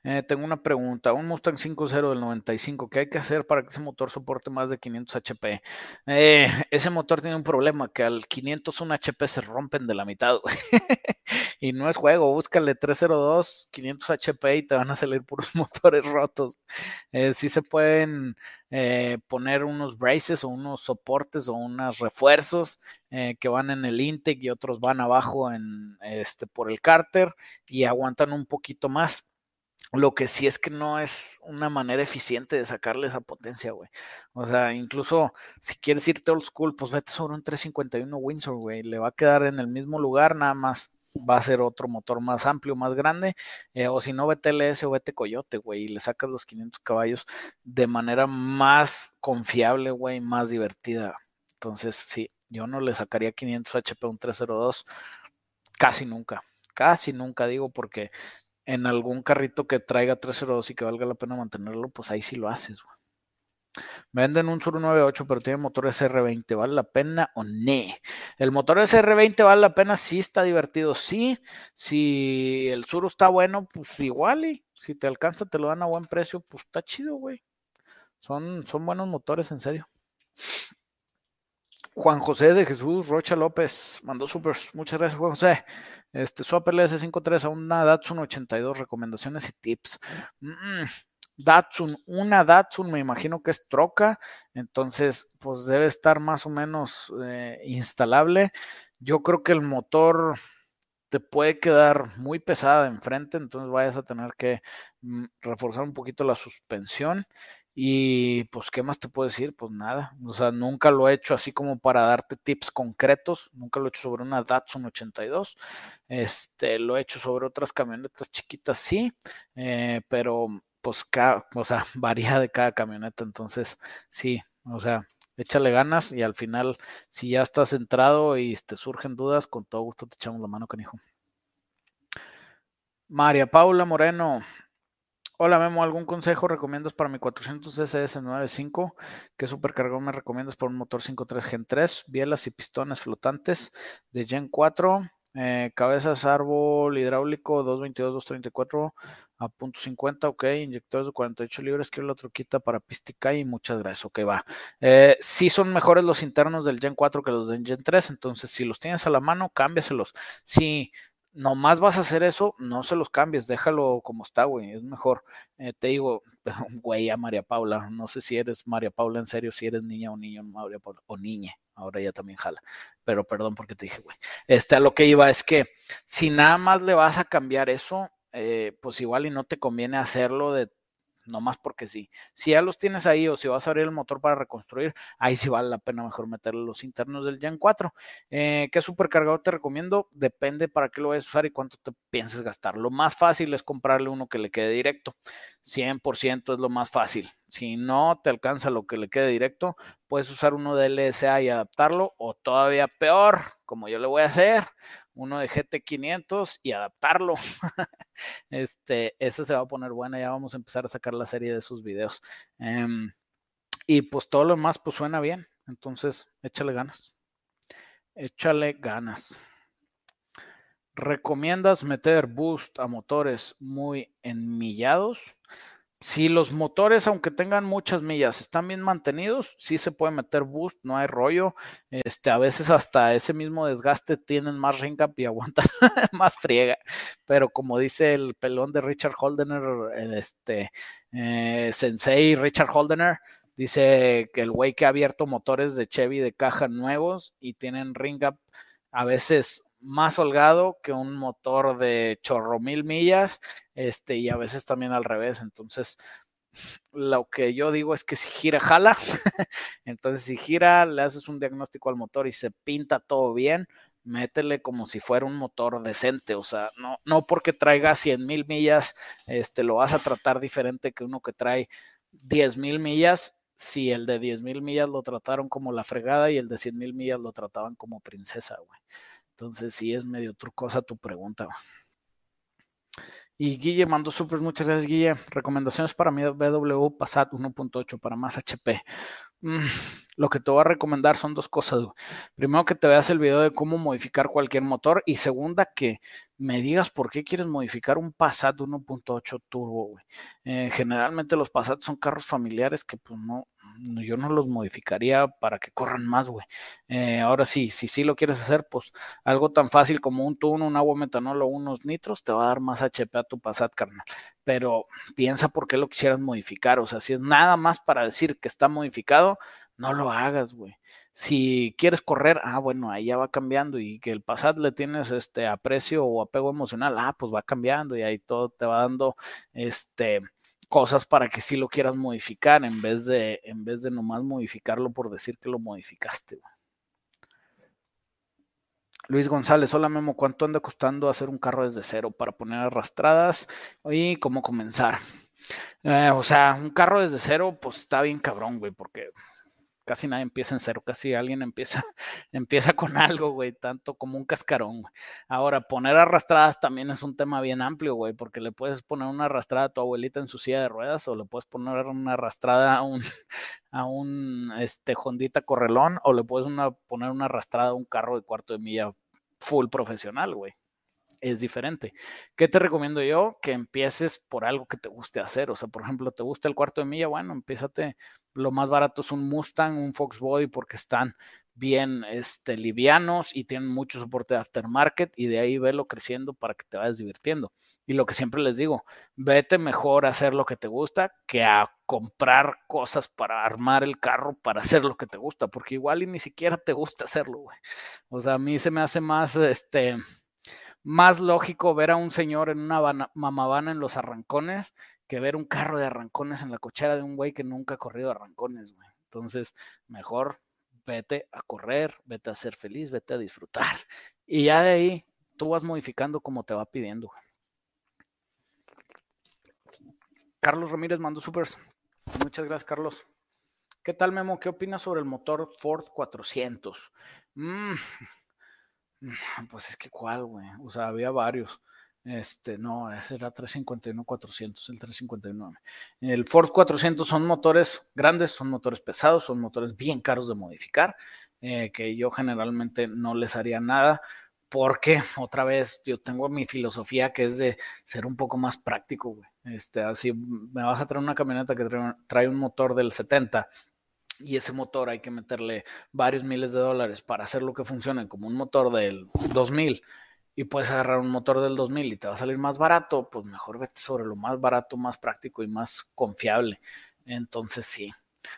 S1: eh, tengo una pregunta. Un Mustang 5.0 del 95, ¿qué hay que hacer para que ese motor soporte más de 500 HP? Eh, ese motor tiene un problema, que al 501 HP se rompen de la mitad, y no es juego, búscale 302, 500 HP y te van a salir puros motores rotos. Eh, sí se pueden poner unos braces o unos soportes o unos refuerzos que van en el intake y otros van abajo en este por el cárter y aguantan un poquito más lo que sí es que no es una manera eficiente de sacarle esa potencia, güey. O sea, incluso si quieres irte old school, pues vete sobre un 351 Windsor, güey. Le va a quedar en el mismo lugar, nada más va a ser otro motor más amplio, más grande. Eh, o si no, vete LS o vete Coyote, güey. Y le sacas los 500 caballos de manera más confiable, güey, más divertida. Entonces, sí, yo no le sacaría 500 HP a un 302 casi nunca. Casi nunca digo porque en algún carrito que traiga 302 y que valga la pena mantenerlo, pues ahí sí lo haces. Venden un Sur 98, pero tiene motor SR20. ¿Vale la pena o no? El motor SR20 vale la pena, sí está divertido. Sí, si el Sur está bueno, pues igual. Y si te alcanza, te lo dan a buen precio, pues está chido, güey. Son, son buenos motores, en serio. Juan José de Jesús Rocha López mandó super. Muchas gracias, Juan José. Este, Swap LS53 a una Datsun 82, recomendaciones y tips. Datsun, una Datsun me imagino que es troca, entonces pues debe estar más o menos eh, instalable. Yo creo que el motor te puede quedar muy pesada enfrente, entonces vayas a tener que mm, reforzar un poquito la suspensión y pues, ¿qué más te puedo decir? Pues nada, o sea, nunca lo he hecho así como para darte tips concretos, nunca lo he hecho sobre una Datsun 82, este, lo he hecho sobre otras camionetas chiquitas, sí, eh, pero pues, o sea, varía de cada camioneta, entonces, sí, o sea, échale ganas y al final, si ya estás centrado y te surgen dudas, con todo gusto te echamos la mano, canijo. María Paula Moreno, Hola Memo, ¿algún consejo recomiendas para mi 400 SS 95? ¿Qué supercargador me recomiendas para un motor 5.3 Gen 3? Bielas y pistones flotantes de Gen 4, eh, cabezas árbol hidráulico 222, 234 a punto .50, ok, inyectores de 48 libras, quiero la troquita para pistica y muchas gracias, ok, va. Eh, sí son mejores los internos del Gen 4 que los del Gen 3, entonces si los tienes a la mano, cámbiaselos. Si nomás vas a hacer eso, no se los cambies, déjalo como está, güey, es mejor. Eh, te digo, güey, a María Paula, no sé si eres María Paula en serio, si eres niña o niño, María Paula, o niña, ahora ya también jala, pero perdón porque te dije, güey. Este, a lo que iba es que si nada más le vas a cambiar eso, eh, pues igual y no te conviene hacerlo de no más porque sí. Si ya los tienes ahí o si vas a abrir el motor para reconstruir, ahí sí vale la pena mejor meterle los internos del Gen 4. Eh, ¿Qué supercargador te recomiendo? Depende para qué lo vayas a usar y cuánto te pienses gastar. Lo más fácil es comprarle uno que le quede directo. 100% es lo más fácil. Si no te alcanza lo que le quede directo, puedes usar uno de LSA y adaptarlo o todavía peor, como yo le voy a hacer, uno de GT500 y adaptarlo. este, ese se va a poner buena, ya vamos a empezar a sacar la serie de sus videos. Em, y pues todo lo demás pues suena bien, entonces échale ganas. Échale ganas. ¿Recomiendas meter boost a motores muy enmillados? Si los motores, aunque tengan muchas millas, están bien mantenidos, sí se puede meter boost, no hay rollo. Este, a veces hasta ese mismo desgaste tienen más ring up y aguantan más friega. Pero como dice el pelón de Richard Holdener, este eh, Sensei Richard Holdener, dice que el güey que ha abierto motores de Chevy de caja nuevos y tienen ring up a veces más holgado que un motor de chorro mil millas, este, y a veces también al revés. Entonces, lo que yo digo es que si gira, jala. Entonces, si gira, le haces un diagnóstico al motor y se pinta todo bien, métele como si fuera un motor decente. O sea, no, no porque traiga 100 mil millas, este, lo vas a tratar diferente que uno que trae 10 mil millas. Si el de 10 mil millas lo trataron como la fregada y el de 100 mil millas lo trataban como princesa, güey. Entonces sí es medio trucosa tu pregunta. Y Guille mandó súper, muchas gracias Guille. Recomendaciones para mi BW Passat 1.8 para más HP. Mm, lo que te voy a recomendar son dos cosas. Primero que te veas el video de cómo modificar cualquier motor y segunda que me digas por qué quieres modificar un Passat 1.8 turbo. Güey. Eh, generalmente los Passat son carros familiares que pues no, yo no los modificaría para que corran más, güey. Eh, ahora sí, si sí lo quieres hacer, pues algo tan fácil como un tuno, un agua metanol o unos nitros te va a dar más HP a tu Passat, carnal. Pero piensa por qué lo quisieras modificar. O sea, si es nada más para decir que está modificado, no lo hagas, güey. Si quieres correr, ah, bueno, ahí ya va cambiando y que el Passat le tienes este aprecio o apego emocional, ah, pues va cambiando y ahí todo te va dando este cosas para que sí lo quieras modificar en vez de en vez de nomás modificarlo por decir que lo modificaste. Güey. Luis González, hola Memo, ¿cuánto anda costando hacer un carro desde cero para poner arrastradas y cómo comenzar? Eh, o sea, un carro desde cero, pues está bien cabrón, güey, porque casi nadie empieza en cero, casi alguien empieza, empieza con algo, güey, tanto como un cascarón. Ahora, poner arrastradas también es un tema bien amplio, güey, porque le puedes poner una arrastrada a tu abuelita en su silla de ruedas o le puedes poner una arrastrada a un, a un este, Correlón o le puedes poner una arrastrada a un carro de cuarto de milla full profesional, güey es diferente. ¿Qué te recomiendo yo? Que empieces por algo que te guste hacer. O sea, por ejemplo, ¿te gusta el cuarto de milla? Bueno, empiézate. Lo más barato es un Mustang, un Fox Body, porque están bien este, livianos y tienen mucho soporte de aftermarket y de ahí velo creciendo para que te vayas divirtiendo. Y lo que siempre les digo, vete mejor a hacer lo que te gusta que a comprar cosas para armar el carro para hacer lo que te gusta, porque igual y ni siquiera te gusta hacerlo, güey. O sea, a mí se me hace más, este, más lógico ver a un señor en una mamavana en los arrancones que ver un carro de arrancones en la cochera de un güey que nunca ha corrido arrancones, güey. Entonces, mejor vete a correr, vete a ser feliz, vete a disfrutar. Y ya de ahí tú vas modificando como te va pidiendo. Carlos Ramírez mandó supers. Muchas gracias, Carlos. ¿Qué tal, Memo? ¿Qué opinas sobre el motor Ford 400? Mmm... Pues es que cuál, güey. O sea, había varios. Este, no, ese era 351-400, el 359. El Ford 400 son motores grandes, son motores pesados, son motores bien caros de modificar, eh, que yo generalmente no les haría nada, porque otra vez yo tengo mi filosofía que es de ser un poco más práctico, güey. Este, así me vas a traer una camioneta que trae, trae un motor del 70 y ese motor hay que meterle varios miles de dólares para hacerlo que funcione como un motor del 2000 y puedes agarrar un motor del 2000 y te va a salir más barato, pues mejor vete sobre lo más barato, más práctico y más confiable. Entonces sí.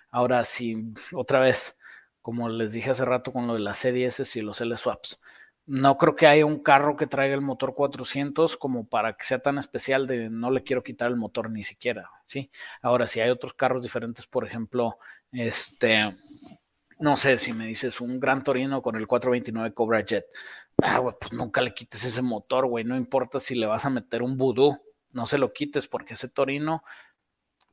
S1: Ahora sí, otra vez, como les dije hace rato con lo de las C10 y los L-Swaps, no creo que haya un carro que traiga el motor 400 como para que sea tan especial de no le quiero quitar el motor ni siquiera, ¿sí? Ahora, si hay otros carros diferentes, por ejemplo, este, no sé, si me dices un Gran Torino con el 429 Cobra Jet, ah, pues nunca le quites ese motor, güey, no importa si le vas a meter un vudú, no se lo quites porque ese Torino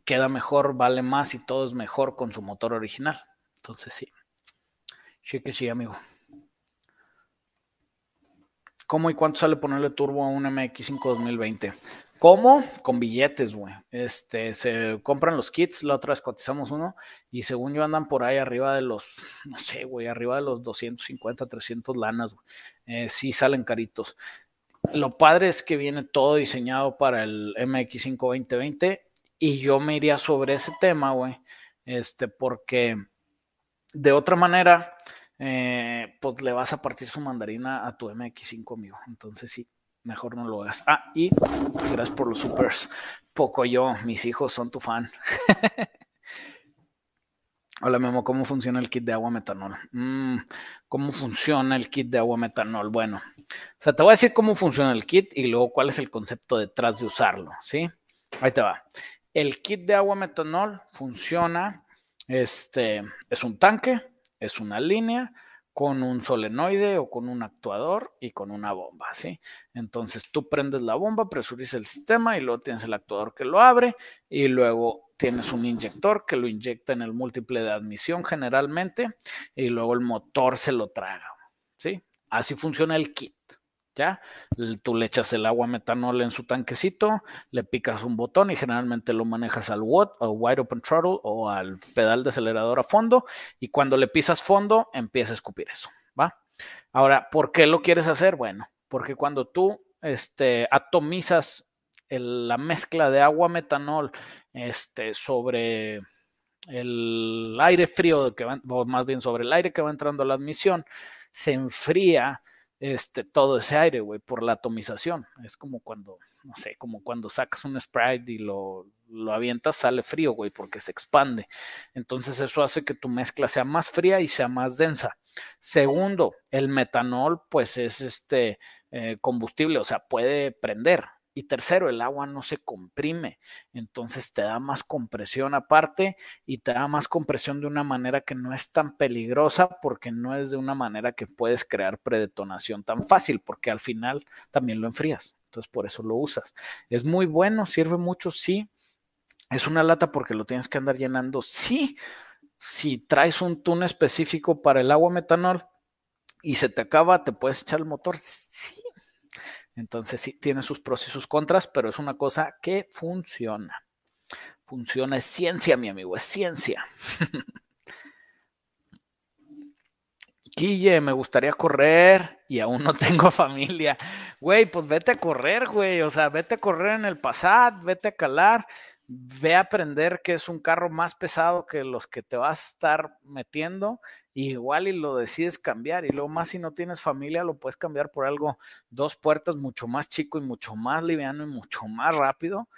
S1: queda mejor, vale más y todo es mejor con su motor original. Entonces sí. Sí que sí, amigo. ¿Cómo y cuánto sale ponerle turbo a un MX5 2020? ¿Cómo? Con billetes, güey. Este, se compran los kits, la otra vez cotizamos uno y según yo andan por ahí arriba de los, no sé, güey, arriba de los 250, 300 lanas, güey. Eh, sí salen caritos. Lo padre es que viene todo diseñado para el MX5 2020 Y yo me iría sobre ese tema, güey, este, porque de otra manera, eh, pues le vas a partir su mandarina a tu MX5, amigo. Entonces sí, mejor no lo hagas. Ah, y gracias por los supers. Poco yo, mis hijos son tu fan. Hola Memo, ¿cómo funciona el kit de agua metanol? Mm, ¿Cómo funciona el kit de agua metanol? Bueno, o sea, te voy a decir cómo funciona el kit y luego cuál es el concepto detrás de usarlo, ¿sí? Ahí te va. El kit de agua metanol funciona, este, es un tanque, es una línea, con un solenoide o con un actuador y con una bomba, ¿sí? Entonces tú prendes la bomba, presurizas el sistema y luego tienes el actuador que lo abre y luego tienes un inyector que lo inyecta en el múltiple de admisión generalmente y luego el motor se lo traga, ¿sí? Así funciona el kit. ¿Ya? Tú le echas el agua metanol en su tanquecito, le picas un botón y generalmente lo manejas al WOT o Wide Open Throttle o al pedal de acelerador a fondo y cuando le pisas fondo empieza a escupir eso, ¿va? Ahora, ¿por qué lo quieres hacer? Bueno, porque cuando tú este, atomizas la mezcla de agua metanol este, sobre el aire frío, que o más bien sobre el aire que va entrando a la admisión, se enfría este, todo ese aire, güey, por la atomización. Es como cuando, no sé, como cuando sacas un Sprite y lo, lo avientas, sale frío, güey, porque se expande. Entonces eso hace que tu mezcla sea más fría y sea más densa. Segundo, el metanol, pues es este eh, combustible, o sea, puede prender. Y tercero, el agua no se comprime, entonces te da más compresión aparte y te da más compresión de una manera que no es tan peligrosa porque no es de una manera que puedes crear predetonación tan fácil porque al final también lo enfrías. Entonces por eso lo usas. Es muy bueno, sirve mucho, sí. Es una lata porque lo tienes que andar llenando, sí. Si traes un tune específico para el agua metanol y se te acaba, te puedes echar el motor, sí entonces sí, tiene sus pros y sus contras, pero es una cosa que funciona. Funciona, es ciencia, mi amigo, es ciencia. Guille, me gustaría correr y aún no tengo familia. Güey, pues vete a correr, güey. O sea, vete a correr en el Passat, vete a calar ve a aprender que es un carro más pesado que los que te vas a estar metiendo, igual y lo decides cambiar. Y luego más si no tienes familia, lo puedes cambiar por algo dos puertas mucho más chico y mucho más liviano y mucho más rápido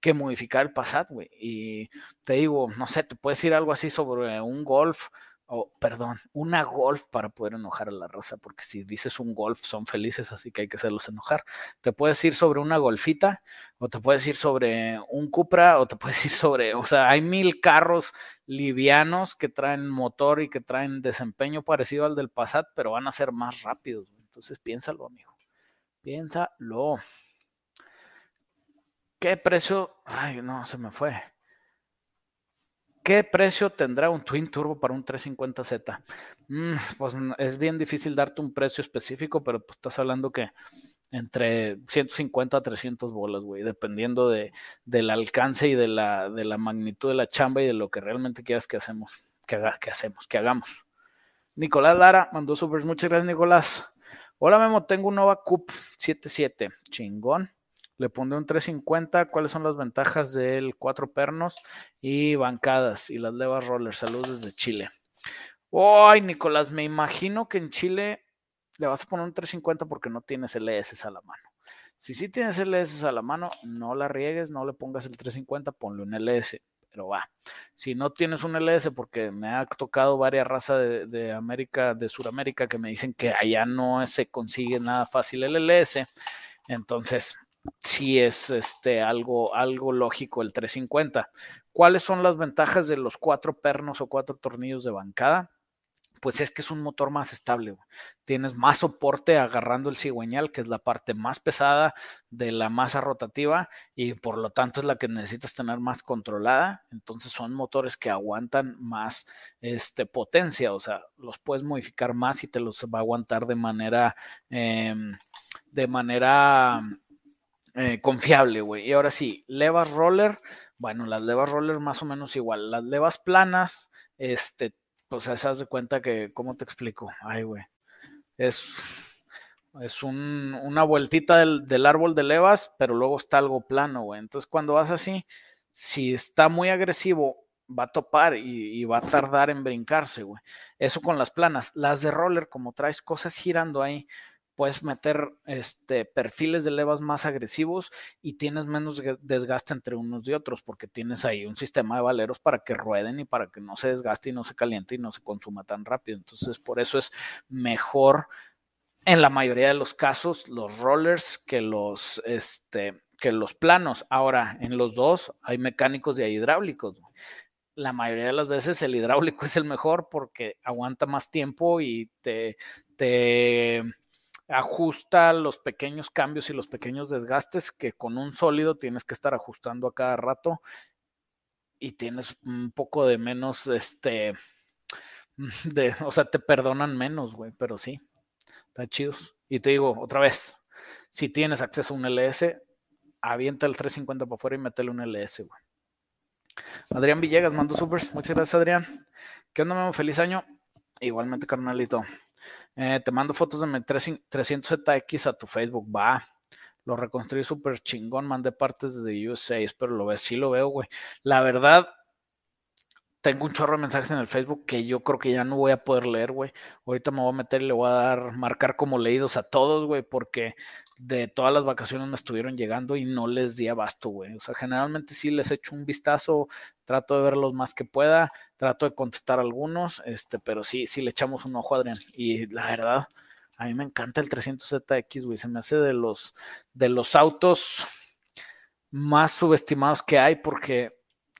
S1: que modificar el Passat, güey. Y te digo, no sé, te puedes ir algo así sobre un Golf o perdón, una golf para poder enojar a la raza, porque si dices un golf son felices, así que hay que hacerlos enojar. Te puedes ir sobre una golfita, o te puedes ir sobre un Cupra, o te puedes ir sobre, o sea, hay mil carros livianos que traen motor y que traen desempeño parecido al del Passat, pero van a ser más rápidos. Entonces piénsalo, amigo. Piénsalo. ¿Qué precio? Ay, no, se me fue. ¿Qué precio tendrá un Twin Turbo para un 350Z? Mm, pues es bien difícil darte un precio específico, pero pues estás hablando que entre 150 a 300 bolas, güey, dependiendo de, del alcance y de la, de la magnitud de la chamba y de lo que realmente quieras que hacemos, que, haga, que hacemos, que hagamos. Nicolás Lara mandó super, muchas gracias Nicolás. Hola Memo, tengo un Nova Cup 77, chingón le pondré un 350. ¿Cuáles son las ventajas del cuatro pernos y bancadas y las levas roller? Saludos desde Chile. Ay, Nicolás, me imagino que en Chile le vas a poner un 350 porque no tienes LS a la mano. Si sí tienes LS a la mano, no la riegues, no le pongas el 350, ponle un LS, pero va. Si no tienes un LS, porque me ha tocado varias razas de, de América, de Sudamérica, que me dicen que allá no se consigue nada fácil el LS, entonces sí es este, algo, algo lógico el 350. ¿Cuáles son las ventajas de los cuatro pernos o cuatro tornillos de bancada? Pues es que es un motor más estable. Tienes más soporte agarrando el cigüeñal, que es la parte más pesada de la masa rotativa y por lo tanto es la que necesitas tener más controlada. Entonces son motores que aguantan más este, potencia, o sea, los puedes modificar más y te los va a aguantar de manera, em, de manera eh, confiable, güey. Y ahora sí, levas roller, bueno, las levas roller más o menos igual. Las levas planas, este, pues se das de cuenta que, ¿cómo te explico? Ay, güey. Es, es una vueltita del, árbol de levas, pero luego está algo plano, güey. Entonces cuando vas así, si está muy agresivo, va a topar y, va a tardar en brincarse, güey. Eso con las planas. Las de roller, como traes cosas girando ahí, puedes meter este, perfiles de levas más agresivos y tienes menos desgaste entre unos y otros, porque tienes ahí un sistema de valeros para que rueden y para que no se desgaste y no se caliente y no se consuma tan rápido. Entonces, por eso es mejor en la mayoría de los casos los rollers que los, este, que los planos. Ahora, en los dos hay mecánicos y hay hidráulicos. La mayoría de las veces el hidráulico es el mejor porque aguanta más tiempo y te, te ajusta los pequeños cambios y los pequeños desgastes que con un sólido tienes que estar ajustando a cada rato y tienes un poco de menos, este, de, o sea, te perdonan menos, güey, pero sí, está chidos. Y te digo, otra vez, si tienes acceso a un LS, avienta el 350 para afuera y métele un LS, güey. Adrián Villegas, mando supers. Muchas gracias, Adrián. ¿Qué onda, Memo? Feliz año. Igualmente, carnalito. Eh, te mando fotos de mi 300ZX a tu Facebook. Va. Lo reconstruí súper chingón. Mandé partes de USA. Espero lo ves. Sí lo veo, güey. La verdad, tengo un chorro de mensajes en el Facebook que yo creo que ya no voy a poder leer, güey. Ahorita me voy a meter y le voy a dar, marcar como leídos a todos, güey, porque de todas las vacaciones me estuvieron llegando y no les di abasto, güey. O sea, generalmente sí les echo un vistazo, trato de ver los más que pueda, trato de contestar algunos, este, pero sí, sí le echamos un ojo a Adrián. Y la verdad, a mí me encanta el 300ZX, güey. Se me hace de los, de los autos más subestimados que hay porque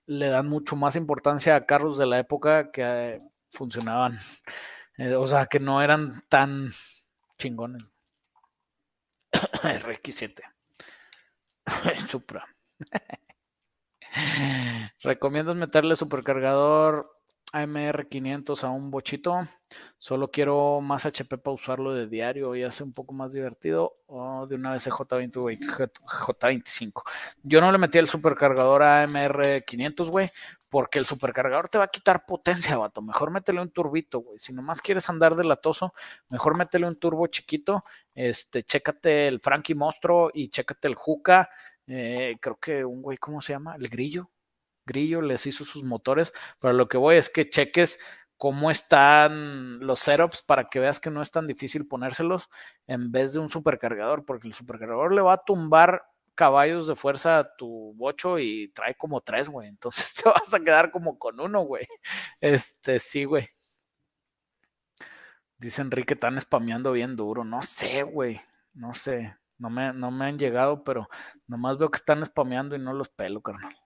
S1: le dan mucho más importancia a carros de la época que eh, funcionaban. Eh, o sea, que no eran tan chingones. RX7. Supra. ¿Recomiendas meterle supercargador AMR500 a un bochito? Solo quiero más HP para usarlo de diario y hace un poco más divertido. O de una vez J20, J25. Yo no le metí el supercargador a MR500, güey, porque el supercargador te va a quitar potencia, vato. Mejor métele un turbito, güey. Si nomás quieres andar de latoso, mejor métele un turbo chiquito. Este, chécate el Frankie Monstro y chécate el Juca. Eh, creo que un güey, ¿cómo se llama? El Grillo. Grillo les hizo sus motores. Pero lo que voy es que cheques cómo están los setups para que veas que no es tan difícil ponérselos en vez de un supercargador, porque el supercargador le va a tumbar caballos de fuerza a tu bocho y trae como tres, güey. Entonces te vas a quedar como con uno, güey. Este, sí, güey. Dice Enrique, están spameando bien duro. No sé, güey. No sé. No me, no me han llegado, pero nomás veo que están spameando y no los pelo, carnal.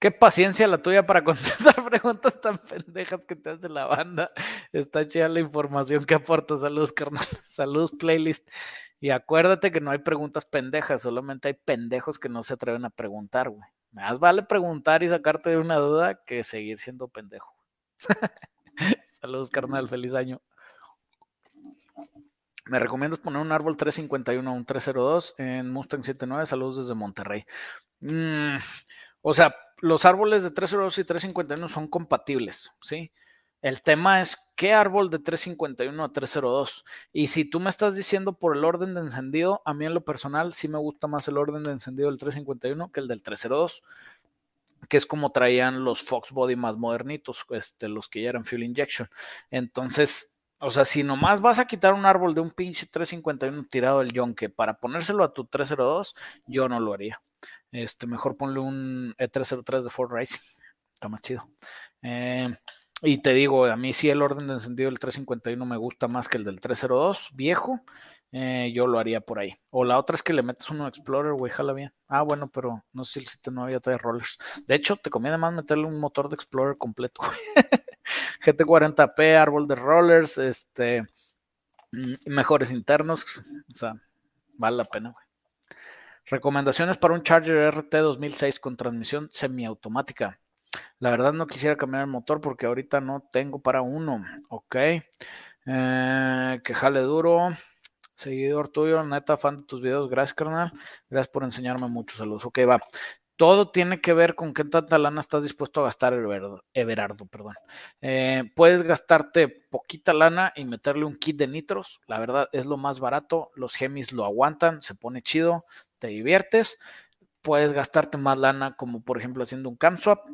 S1: Qué paciencia la tuya para contestar preguntas tan pendejas que te hace la banda. Está chida la información que aporta. Saludos, carnal. Saludos, playlist. Y acuérdate que no hay preguntas pendejas, solamente hay pendejos que no se atreven a preguntar, güey. Más vale preguntar y sacarte de una duda que seguir siendo pendejo. Saludos, carnal. Feliz año. Me recomiendas poner un árbol 351 a un 302 en Mustang 79. Saludos desde Monterrey. Mm, o sea, los árboles de 302 y 351 son compatibles, ¿sí? El tema es qué árbol de 351 a 302. Y si tú me estás diciendo por el orden de encendido, a mí en lo personal sí me gusta más el orden de encendido del 351 que el del 302, que es como traían los Fox Body más modernitos, este, los que ya eran fuel injection. Entonces, o sea, si nomás vas a quitar un árbol de un pinche 351 tirado del yonke para ponérselo a tu 302, yo no lo haría. Este, mejor ponle un E303 de Ford Racing. Está más chido. Eh, y te digo, a mí sí el orden de encendido del 351 me gusta más que el del 302, viejo. Eh, yo lo haría por ahí. O la otra es que le metes uno Explorer, güey, jala bien. Ah, bueno, pero no sé si el sitio no había trae rollers. De hecho, te conviene más meterle un motor de Explorer completo. GT40P, árbol de rollers, este, mm, mejores internos. O sea, vale la pena, güey. Recomendaciones para un Charger RT 2006 con transmisión semiautomática. La verdad no quisiera cambiar el motor porque ahorita no tengo para uno. Ok. Eh, que jale duro. Seguidor tuyo, neta, fan de tus videos. Gracias, carnal. Gracias por enseñarme mucho. Saludos. Ok, va. Todo tiene que ver con qué tanta lana estás dispuesto a gastar, Everardo. Perdón. Eh, puedes gastarte poquita lana y meterle un kit de nitros. La verdad es lo más barato. Los gemis lo aguantan, se pone chido, te diviertes. puedes gastarte más lana, como por ejemplo haciendo un cam swap,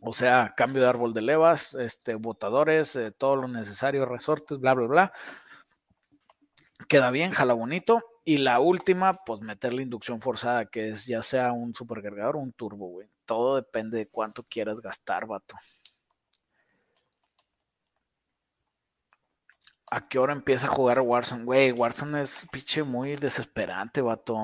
S1: o sea, cambio de árbol de levas, este, botadores, eh, todo lo necesario, resortes, bla, bla, bla. Queda bien, jala bonito. Y la última, pues meterle inducción forzada, que es ya sea un supercargador o un turbo, güey. Todo depende de cuánto quieras gastar, vato. ¿A qué hora empieza a jugar Warzone? Güey, Warzone es pinche muy desesperante, vato.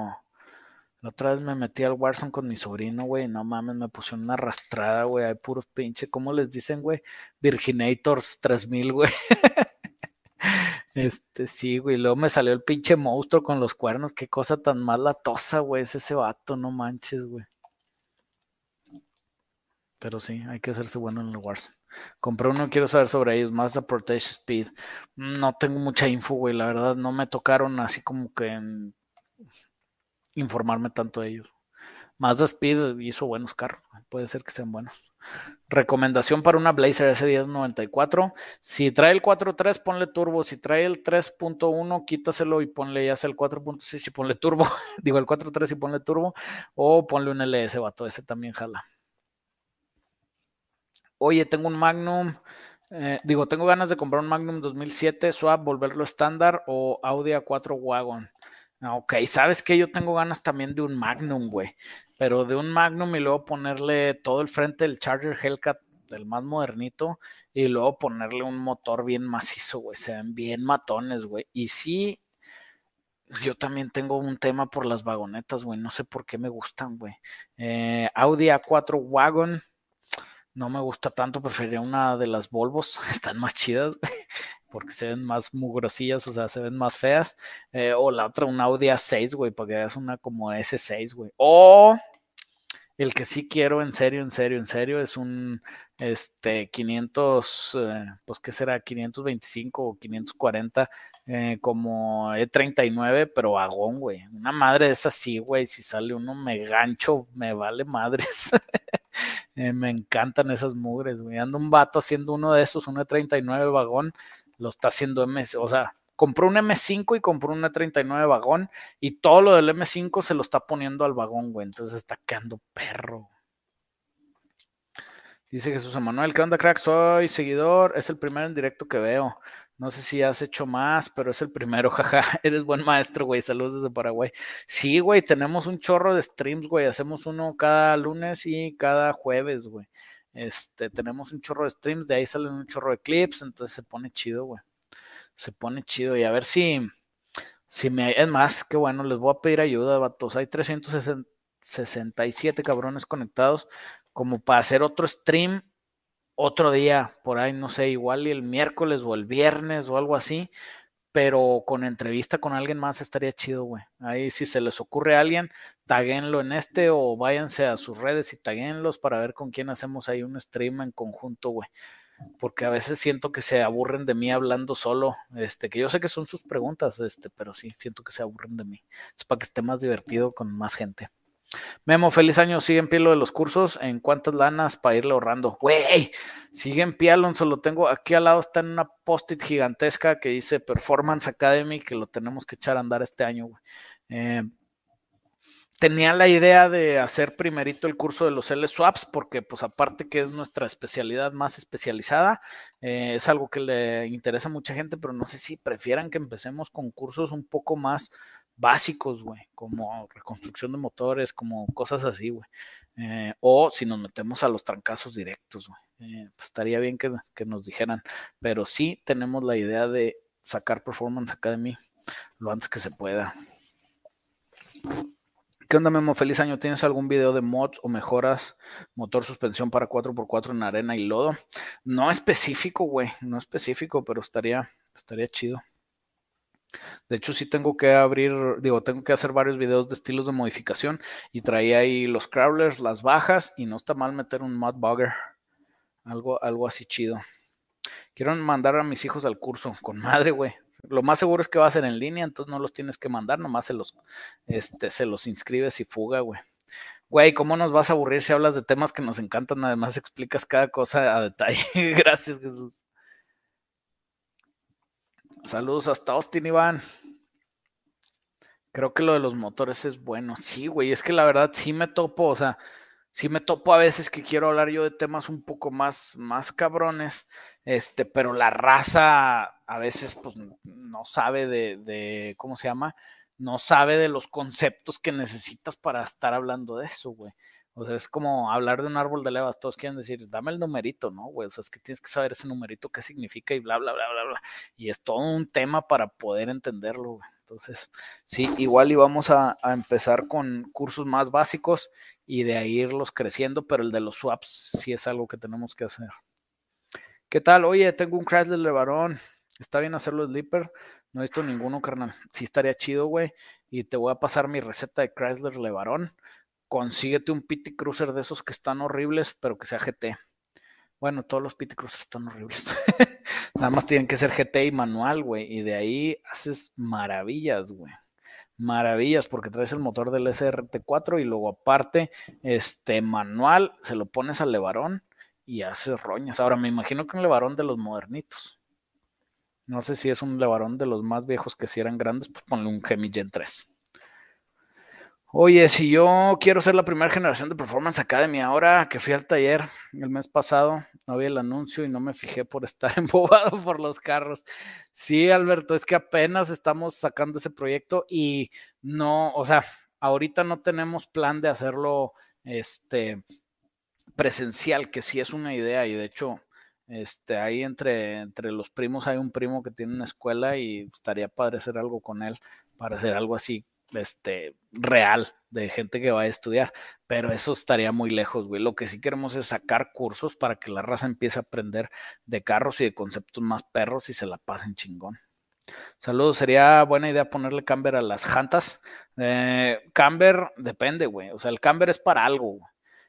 S1: La otra vez me metí al Warzone con mi sobrino, güey. No mames, me pusieron una arrastrada, güey. Hay puros pinche, ¿cómo les dicen, güey? Virginators 3000, güey. este, sí, güey. Luego me salió el pinche monstruo con los cuernos. Qué cosa tan mala tosa, güey. Es ese vato, no manches, güey. Pero sí, hay que hacerse bueno en el Warzone. Compré uno, quiero saber sobre ellos, más de Protection Speed. No tengo mucha info, güey, la verdad, no me tocaron así como que informarme tanto de ellos. Mazda Speed hizo buenos carros, puede ser que sean buenos. Recomendación para una Blazer S1094. Si trae el 4.3, ponle turbo. Si trae el 3.1, quítaselo y ponle ya sea el 4.6 y ponle turbo. Digo el 4.3 y ponle turbo. O ponle un LS, vato. Ese también jala. Oye, tengo un Magnum. Eh, digo, tengo ganas de comprar un Magnum 2007 Swap, volverlo estándar o Audi A4 Wagon. Ah, ok, sabes que yo tengo ganas también de un Magnum, güey. Pero de un Magnum y luego ponerle todo el frente del Charger Hellcat, del más modernito, y luego ponerle un motor bien macizo, güey. Se ven bien matones, güey. Y sí, yo también tengo un tema por las vagonetas, güey. No sé por qué me gustan, güey. Eh, Audi A4 Wagon. No me gusta tanto, preferiría una de las Volvos, están más chidas, porque se ven más mugrosillas, o sea, se ven más feas. Eh, o la otra, un Audi A6, güey, porque es una como S6, güey. O el que sí quiero en serio, en serio, en serio, es un este 500, eh, pues qué será, 525 o 540, eh, como E39, pero vagón, güey. Una madre es así, güey. Si sale uno me gancho, me vale madres. me encantan esas mugres, güey. Ando un vato haciendo uno de esos, un E39 vagón lo está haciendo MS, o sea, compró un M5 y compró un E39 vagón y todo lo del M5 se lo está poniendo al vagón, güey, entonces está quedando perro. Dice Jesús Emanuel, ¿qué onda, crack? Soy seguidor, es el primero en directo que veo. No sé si has hecho más, pero es el primero, jaja. Eres buen maestro, güey. Saludos desde Paraguay. Sí, güey, tenemos un chorro de streams, güey. Hacemos uno cada lunes y cada jueves, güey. Este, tenemos un chorro de streams, de ahí salen un chorro de clips, entonces se pone chido, güey. Se pone chido. Y a ver si, si me. Es más, qué bueno, les voy a pedir ayuda, vatos. Hay 367 cabrones conectados, como para hacer otro stream otro día, por ahí, no sé, igual el miércoles o el viernes o algo así, pero con entrevista con alguien más estaría chido, güey. Ahí si se les ocurre a alguien, taguenlo en este o váyanse a sus redes y taguenlos para ver con quién hacemos ahí un stream en conjunto, güey. Porque a veces siento que se aburren de mí hablando solo, este, que yo sé que son sus preguntas, este, pero sí, siento que se aburren de mí. Es para que esté más divertido con más gente. Memo, feliz año. Sigue en pie lo de los cursos. ¿En cuántas lanas para irle ahorrando? Güey, sigue en pie, Alonso. Lo tengo aquí al lado. Está en una post-it gigantesca que dice Performance Academy, que lo tenemos que echar a andar este año, güey. Eh, tenía la idea de hacer primerito el curso de los L-Swaps, porque pues aparte que es nuestra especialidad más especializada, eh, es algo que le interesa a mucha gente, pero no sé si prefieran que empecemos con cursos un poco más básicos, güey, como reconstrucción de motores, como cosas así, güey. Eh, o si nos metemos a los trancazos directos, güey. Eh, pues, estaría bien que, que, nos dijeran, pero sí tenemos la idea de sacar Performance Academy lo antes que se pueda. ¿Qué onda, Memo? Feliz año. ¿Tienes algún video de mods o mejoras? Motor suspensión para 4x4 en arena y lodo. No específico, güey. No específico, pero estaría, estaría chido. De hecho, sí tengo que abrir, digo, tengo que hacer varios videos de estilos de modificación y traía ahí los crawlers, las bajas y no está mal meter un mod bugger. Algo, algo así chido. Quiero mandar a mis hijos al curso con madre, güey. Lo más seguro es que va a ser en línea, entonces no los tienes que mandar, nomás se los, este, se los inscribes y fuga, güey. Güey, ¿cómo nos vas a aburrir si hablas de temas que nos encantan? Además explicas cada cosa a detalle. Gracias, Jesús. Saludos hasta Austin, Iván. Creo que lo de los motores es bueno. Sí, güey, es que la verdad sí me topo, o sea, sí me topo a veces que quiero hablar yo de temas un poco más, más cabrones, este, pero la raza a veces pues no sabe de, de, ¿cómo se llama? No sabe de los conceptos que necesitas para estar hablando de eso, güey. O sea, es como hablar de un árbol de levas. Todos quieren decir, dame el numerito, ¿no, güey? O sea, es que tienes que saber ese numerito qué significa y bla, bla, bla, bla, bla. Y es todo un tema para poder entenderlo, güey. Entonces, sí, igual íbamos a, a empezar con cursos más básicos y de ahí irlos creciendo, pero el de los swaps sí es algo que tenemos que hacer. ¿Qué tal? Oye, tengo un Chrysler LeBaron. ¿Está bien hacerlo sleeper? No he visto ninguno, carnal. Sí estaría chido, güey. Y te voy a pasar mi receta de Chrysler LeBaron consíguete un PT Cruiser de esos que están horribles, pero que sea GT. Bueno, todos los PT Cruisers están horribles. Nada más tienen que ser GT y manual, güey. Y de ahí haces maravillas, güey. Maravillas, porque traes el motor del SRT4 y luego aparte, este manual, se lo pones al levarón y haces roñas. Ahora me imagino que un levarón de los modernitos. No sé si es un levarón de los más viejos que si eran grandes, pues ponle un Gemi Gen 3. Oye, si yo quiero ser la primera generación de Performance Academy, ahora que fui al taller el mes pasado, no vi el anuncio y no me fijé por estar embobado por los carros. Sí, Alberto, es que apenas estamos sacando ese proyecto y no, o sea, ahorita no tenemos plan de hacerlo este presencial, que sí es una idea y de hecho este, ahí entre, entre los primos hay un primo que tiene una escuela y estaría padre hacer algo con él para hacer algo así este, real de gente que va a estudiar, pero eso estaría muy lejos, güey. Lo que sí queremos es sacar cursos para que la raza empiece a aprender de carros y de conceptos más perros y se la pasen chingón. Saludos, sería buena idea ponerle camber a las jantas. Eh, camber depende, güey. O sea, el camber es para algo.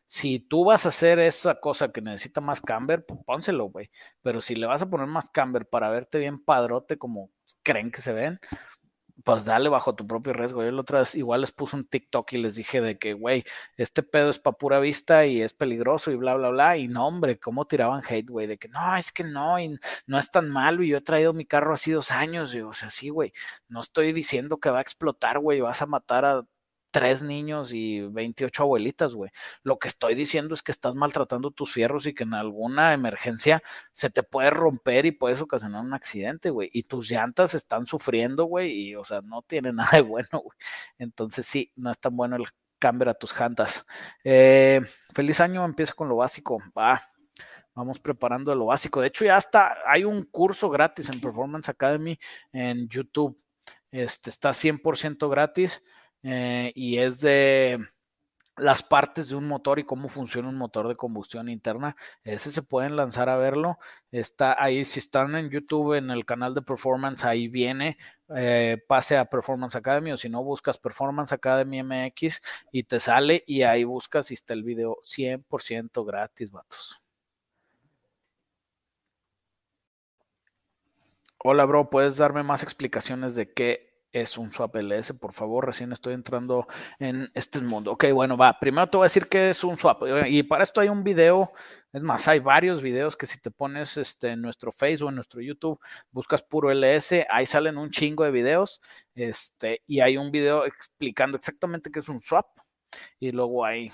S1: Si tú vas a hacer esa cosa que necesita más camber, pues pónselo, güey. Pero si le vas a poner más camber para verte bien padrote como creen que se ven, pues dale bajo tu propio riesgo. Yo la otra vez igual les puse un TikTok y les dije de que, güey, este pedo es pa' pura vista y es peligroso y bla, bla, bla. Y no, hombre, cómo tiraban hate, güey, de que no, es que no, y no es tan malo y yo he traído mi carro así dos años. Y, o sea, sí, güey, no estoy diciendo que va a explotar, güey, vas a matar a tres niños y 28 abuelitas, güey. Lo que estoy diciendo es que estás maltratando tus fierros y que en alguna emergencia se te puede romper y puedes ocasionar un accidente, güey. Y tus llantas están sufriendo, güey, y, o sea, no tiene nada de bueno, güey. Entonces, sí, no es tan bueno el cambio a tus jantas. Eh, feliz año, empieza con lo básico. Va. Vamos preparando lo básico. De hecho, ya está, hay un curso gratis en Performance Academy en YouTube. Este está 100% gratis. Eh, y es de las partes de un motor y cómo funciona un motor de combustión interna. Ese se pueden lanzar a verlo. Está ahí, si están en YouTube, en el canal de Performance, ahí viene. Eh, pase a Performance Academy o si no buscas Performance Academy MX y te sale y ahí buscas y está el video 100% gratis, vatos. Hola, bro, ¿puedes darme más explicaciones de qué es un swap LS, por favor, recién estoy entrando en este mundo. Ok, bueno, va, primero te voy a decir que es un swap. Y para esto hay un video, es más, hay varios videos que si te pones este, en nuestro Facebook, en nuestro YouTube, buscas puro LS, ahí salen un chingo de videos, este, y hay un video explicando exactamente qué es un swap, y luego hay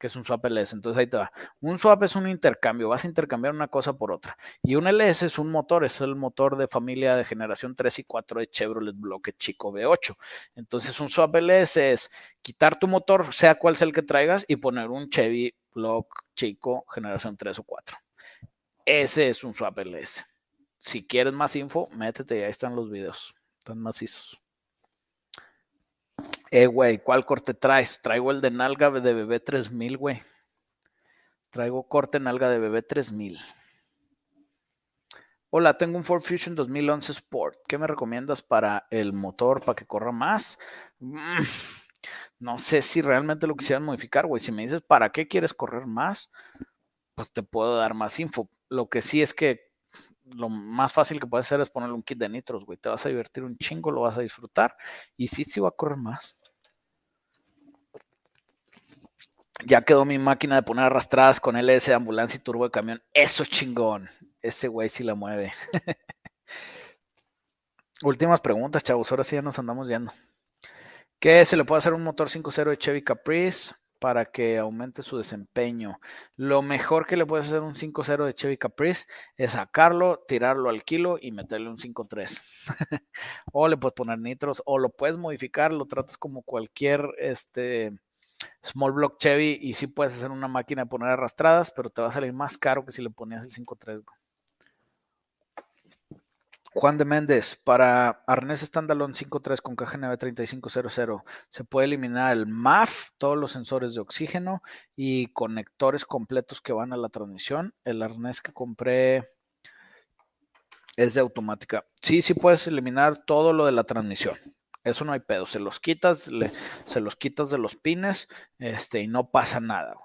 S1: que es un swap LS. Entonces ahí te va. Un swap es un intercambio, vas a intercambiar una cosa por otra. Y un LS es un motor, es el motor de familia de generación 3 y 4 de Chevrolet bloque chico V8. Entonces un swap LS es quitar tu motor, sea cual sea el que traigas, y poner un Chevy block chico generación 3 o 4. Ese es un swap LS. Si quieres más info, métete, ahí están los videos. Están macizos. Eh, güey, ¿cuál corte traes? Traigo el de nalga de bebé 3000, güey. Traigo corte nalga de bebé 3000. Hola, tengo un Ford Fusion 2011 Sport. ¿Qué me recomiendas para el motor, para que corra más? Mm, no sé si realmente lo quisieras modificar, güey. Si me dices, ¿para qué quieres correr más? Pues te puedo dar más info. Lo que sí es que lo más fácil que puedes hacer es ponerle un kit de nitros, güey. Te vas a divertir un chingo, lo vas a disfrutar. Y sí, sí va a correr más. Ya quedó mi máquina de poner arrastradas con LS de ambulancia y turbo de camión. Eso chingón. Ese güey sí la mueve. Últimas preguntas, chavos. Ahora sí ya nos andamos yendo. ¿Qué se le puede hacer un motor 5.0 de Chevy Caprice para que aumente su desempeño? Lo mejor que le puedes hacer un 5.0 de Chevy Caprice es sacarlo, tirarlo al kilo y meterle un 5.3. o le puedes poner nitros o lo puedes modificar, lo tratas como cualquier este small block Chevy y sí puedes hacer una máquina de poner arrastradas, pero te va a salir más caro que si le ponías el 5.3. Juan de Méndez, para arnés standalone 5.3 con caja 3500, se puede eliminar el MAF, todos los sensores de oxígeno y conectores completos que van a la transmisión. El arnés que compré es de automática. Sí, sí puedes eliminar todo lo de la transmisión. Eso no hay pedo. Se los quitas, se los quitas de los pines, este, y no pasa nada.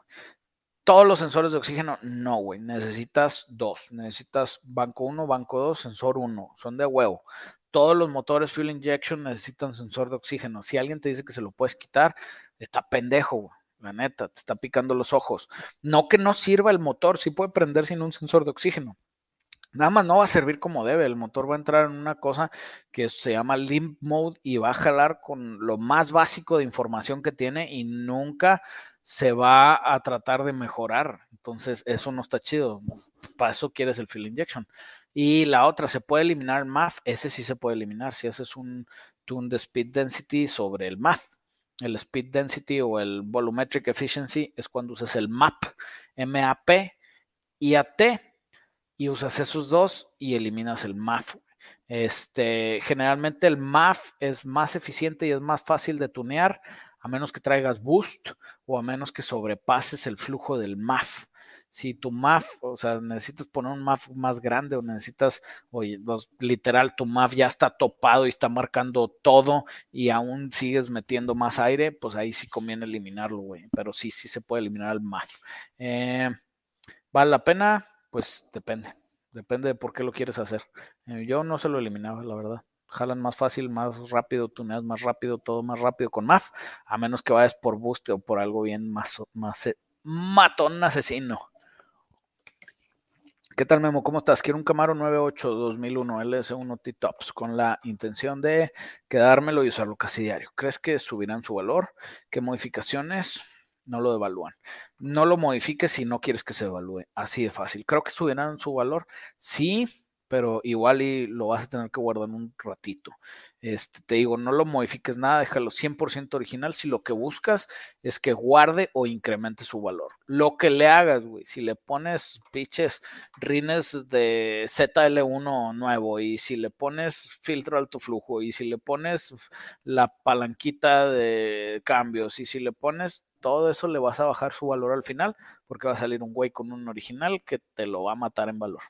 S1: Todos los sensores de oxígeno, no, güey. Necesitas dos. Necesitas banco 1, banco 2, sensor 1. Son de huevo. Todos los motores fuel injection necesitan sensor de oxígeno. Si alguien te dice que se lo puedes quitar, está pendejo, güey. La neta, te está picando los ojos. No que no sirva el motor, sí puede prender sin un sensor de oxígeno. Nada más no va a servir como debe. El motor va a entrar en una cosa que se llama limp mode y va a jalar con lo más básico de información que tiene y nunca se va a tratar de mejorar. Entonces, eso no está chido. Para eso quieres el fuel injection. Y la otra, se puede eliminar el MAF. Ese sí se puede eliminar. Si haces un tune de speed density sobre el MAF. El speed density o el volumetric efficiency es cuando usas el MAP, M-A-P, y A-T, y usas esos dos y eliminas el MAF. Este, generalmente el MAF es más eficiente y es más fácil de tunear a menos que traigas boost o a menos que sobrepases el flujo del MAF. Si tu MAF, o sea, necesitas poner un MAF más grande o necesitas, oye, literal, tu MAF ya está topado y está marcando todo y aún sigues metiendo más aire, pues ahí sí conviene eliminarlo, güey. Pero sí, sí se puede eliminar el MAF. Eh, ¿Vale la pena? Pues depende. Depende de por qué lo quieres hacer. Eh, yo no se lo eliminaba, la verdad jalan más fácil, más rápido, tuneas más rápido, todo más rápido con MAF, a menos que vayas por boost o por algo bien más, más matón asesino. ¿Qué tal, Memo? ¿Cómo estás? Quiero un Camaro 98 2001 LS1 T-Tops con la intención de quedármelo y usarlo casi diario. ¿Crees que subirán su valor? ¿Qué modificaciones? No lo devalúan. No lo modifiques si no quieres que se evalúe. Así de fácil. Creo que subirán su valor. Sí, pero igual y lo vas a tener que guardar un ratito. Este, te digo, no lo modifiques nada, déjalo 100% original si lo que buscas es que guarde o incremente su valor. Lo que le hagas, güey, si le pones pitches rines de ZL1 nuevo y si le pones filtro alto flujo y si le pones la palanquita de cambios y si le pones todo eso le vas a bajar su valor al final porque va a salir un güey con un original que te lo va a matar en valor.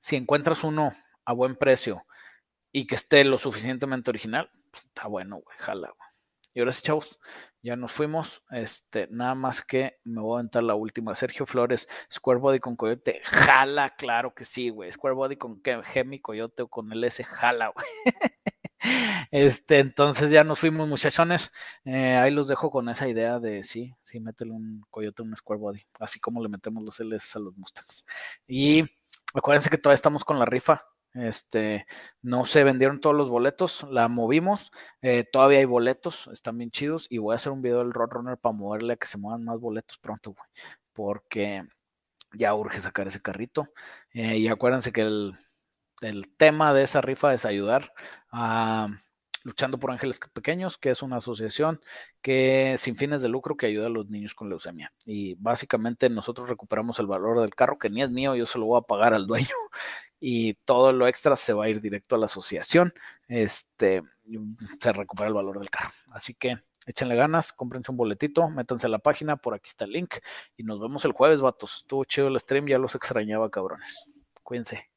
S1: Si encuentras uno a buen precio y que esté lo suficientemente original, pues está bueno, güey, jala, güey. Y ahora sí, chavos, ya nos fuimos. Este, nada más que me voy a aventar la última. Sergio Flores, Square Body con Coyote. Jala, claro que sí, güey. Square Body con Gemi Coyote o con el S, jala, güey. Este, entonces ya nos fuimos, muchachones. Eh, ahí los dejo con esa idea de sí, sí, métele un coyote un square body, así como le metemos los LS a los Mustangs. Y Acuérdense que todavía estamos con la rifa. Este, no se vendieron todos los boletos, la movimos, eh, todavía hay boletos, están bien chidos y voy a hacer un video del Roadrunner para moverle a que se muevan más boletos pronto, güey, porque ya urge sacar ese carrito. Eh, y acuérdense que el, el tema de esa rifa es ayudar a Luchando por Ángeles Pequeños, que es una asociación que sin fines de lucro que ayuda a los niños con leucemia. Y básicamente nosotros recuperamos el valor del carro, que ni es mío, yo se lo voy a pagar al dueño. Y todo lo extra se va a ir directo a la asociación. Este se recupera el valor del carro. Así que échenle ganas, cómprense un boletito, métanse a la página, por aquí está el link. Y nos vemos el jueves, vatos. Estuvo chido el stream, ya los extrañaba, cabrones. Cuídense.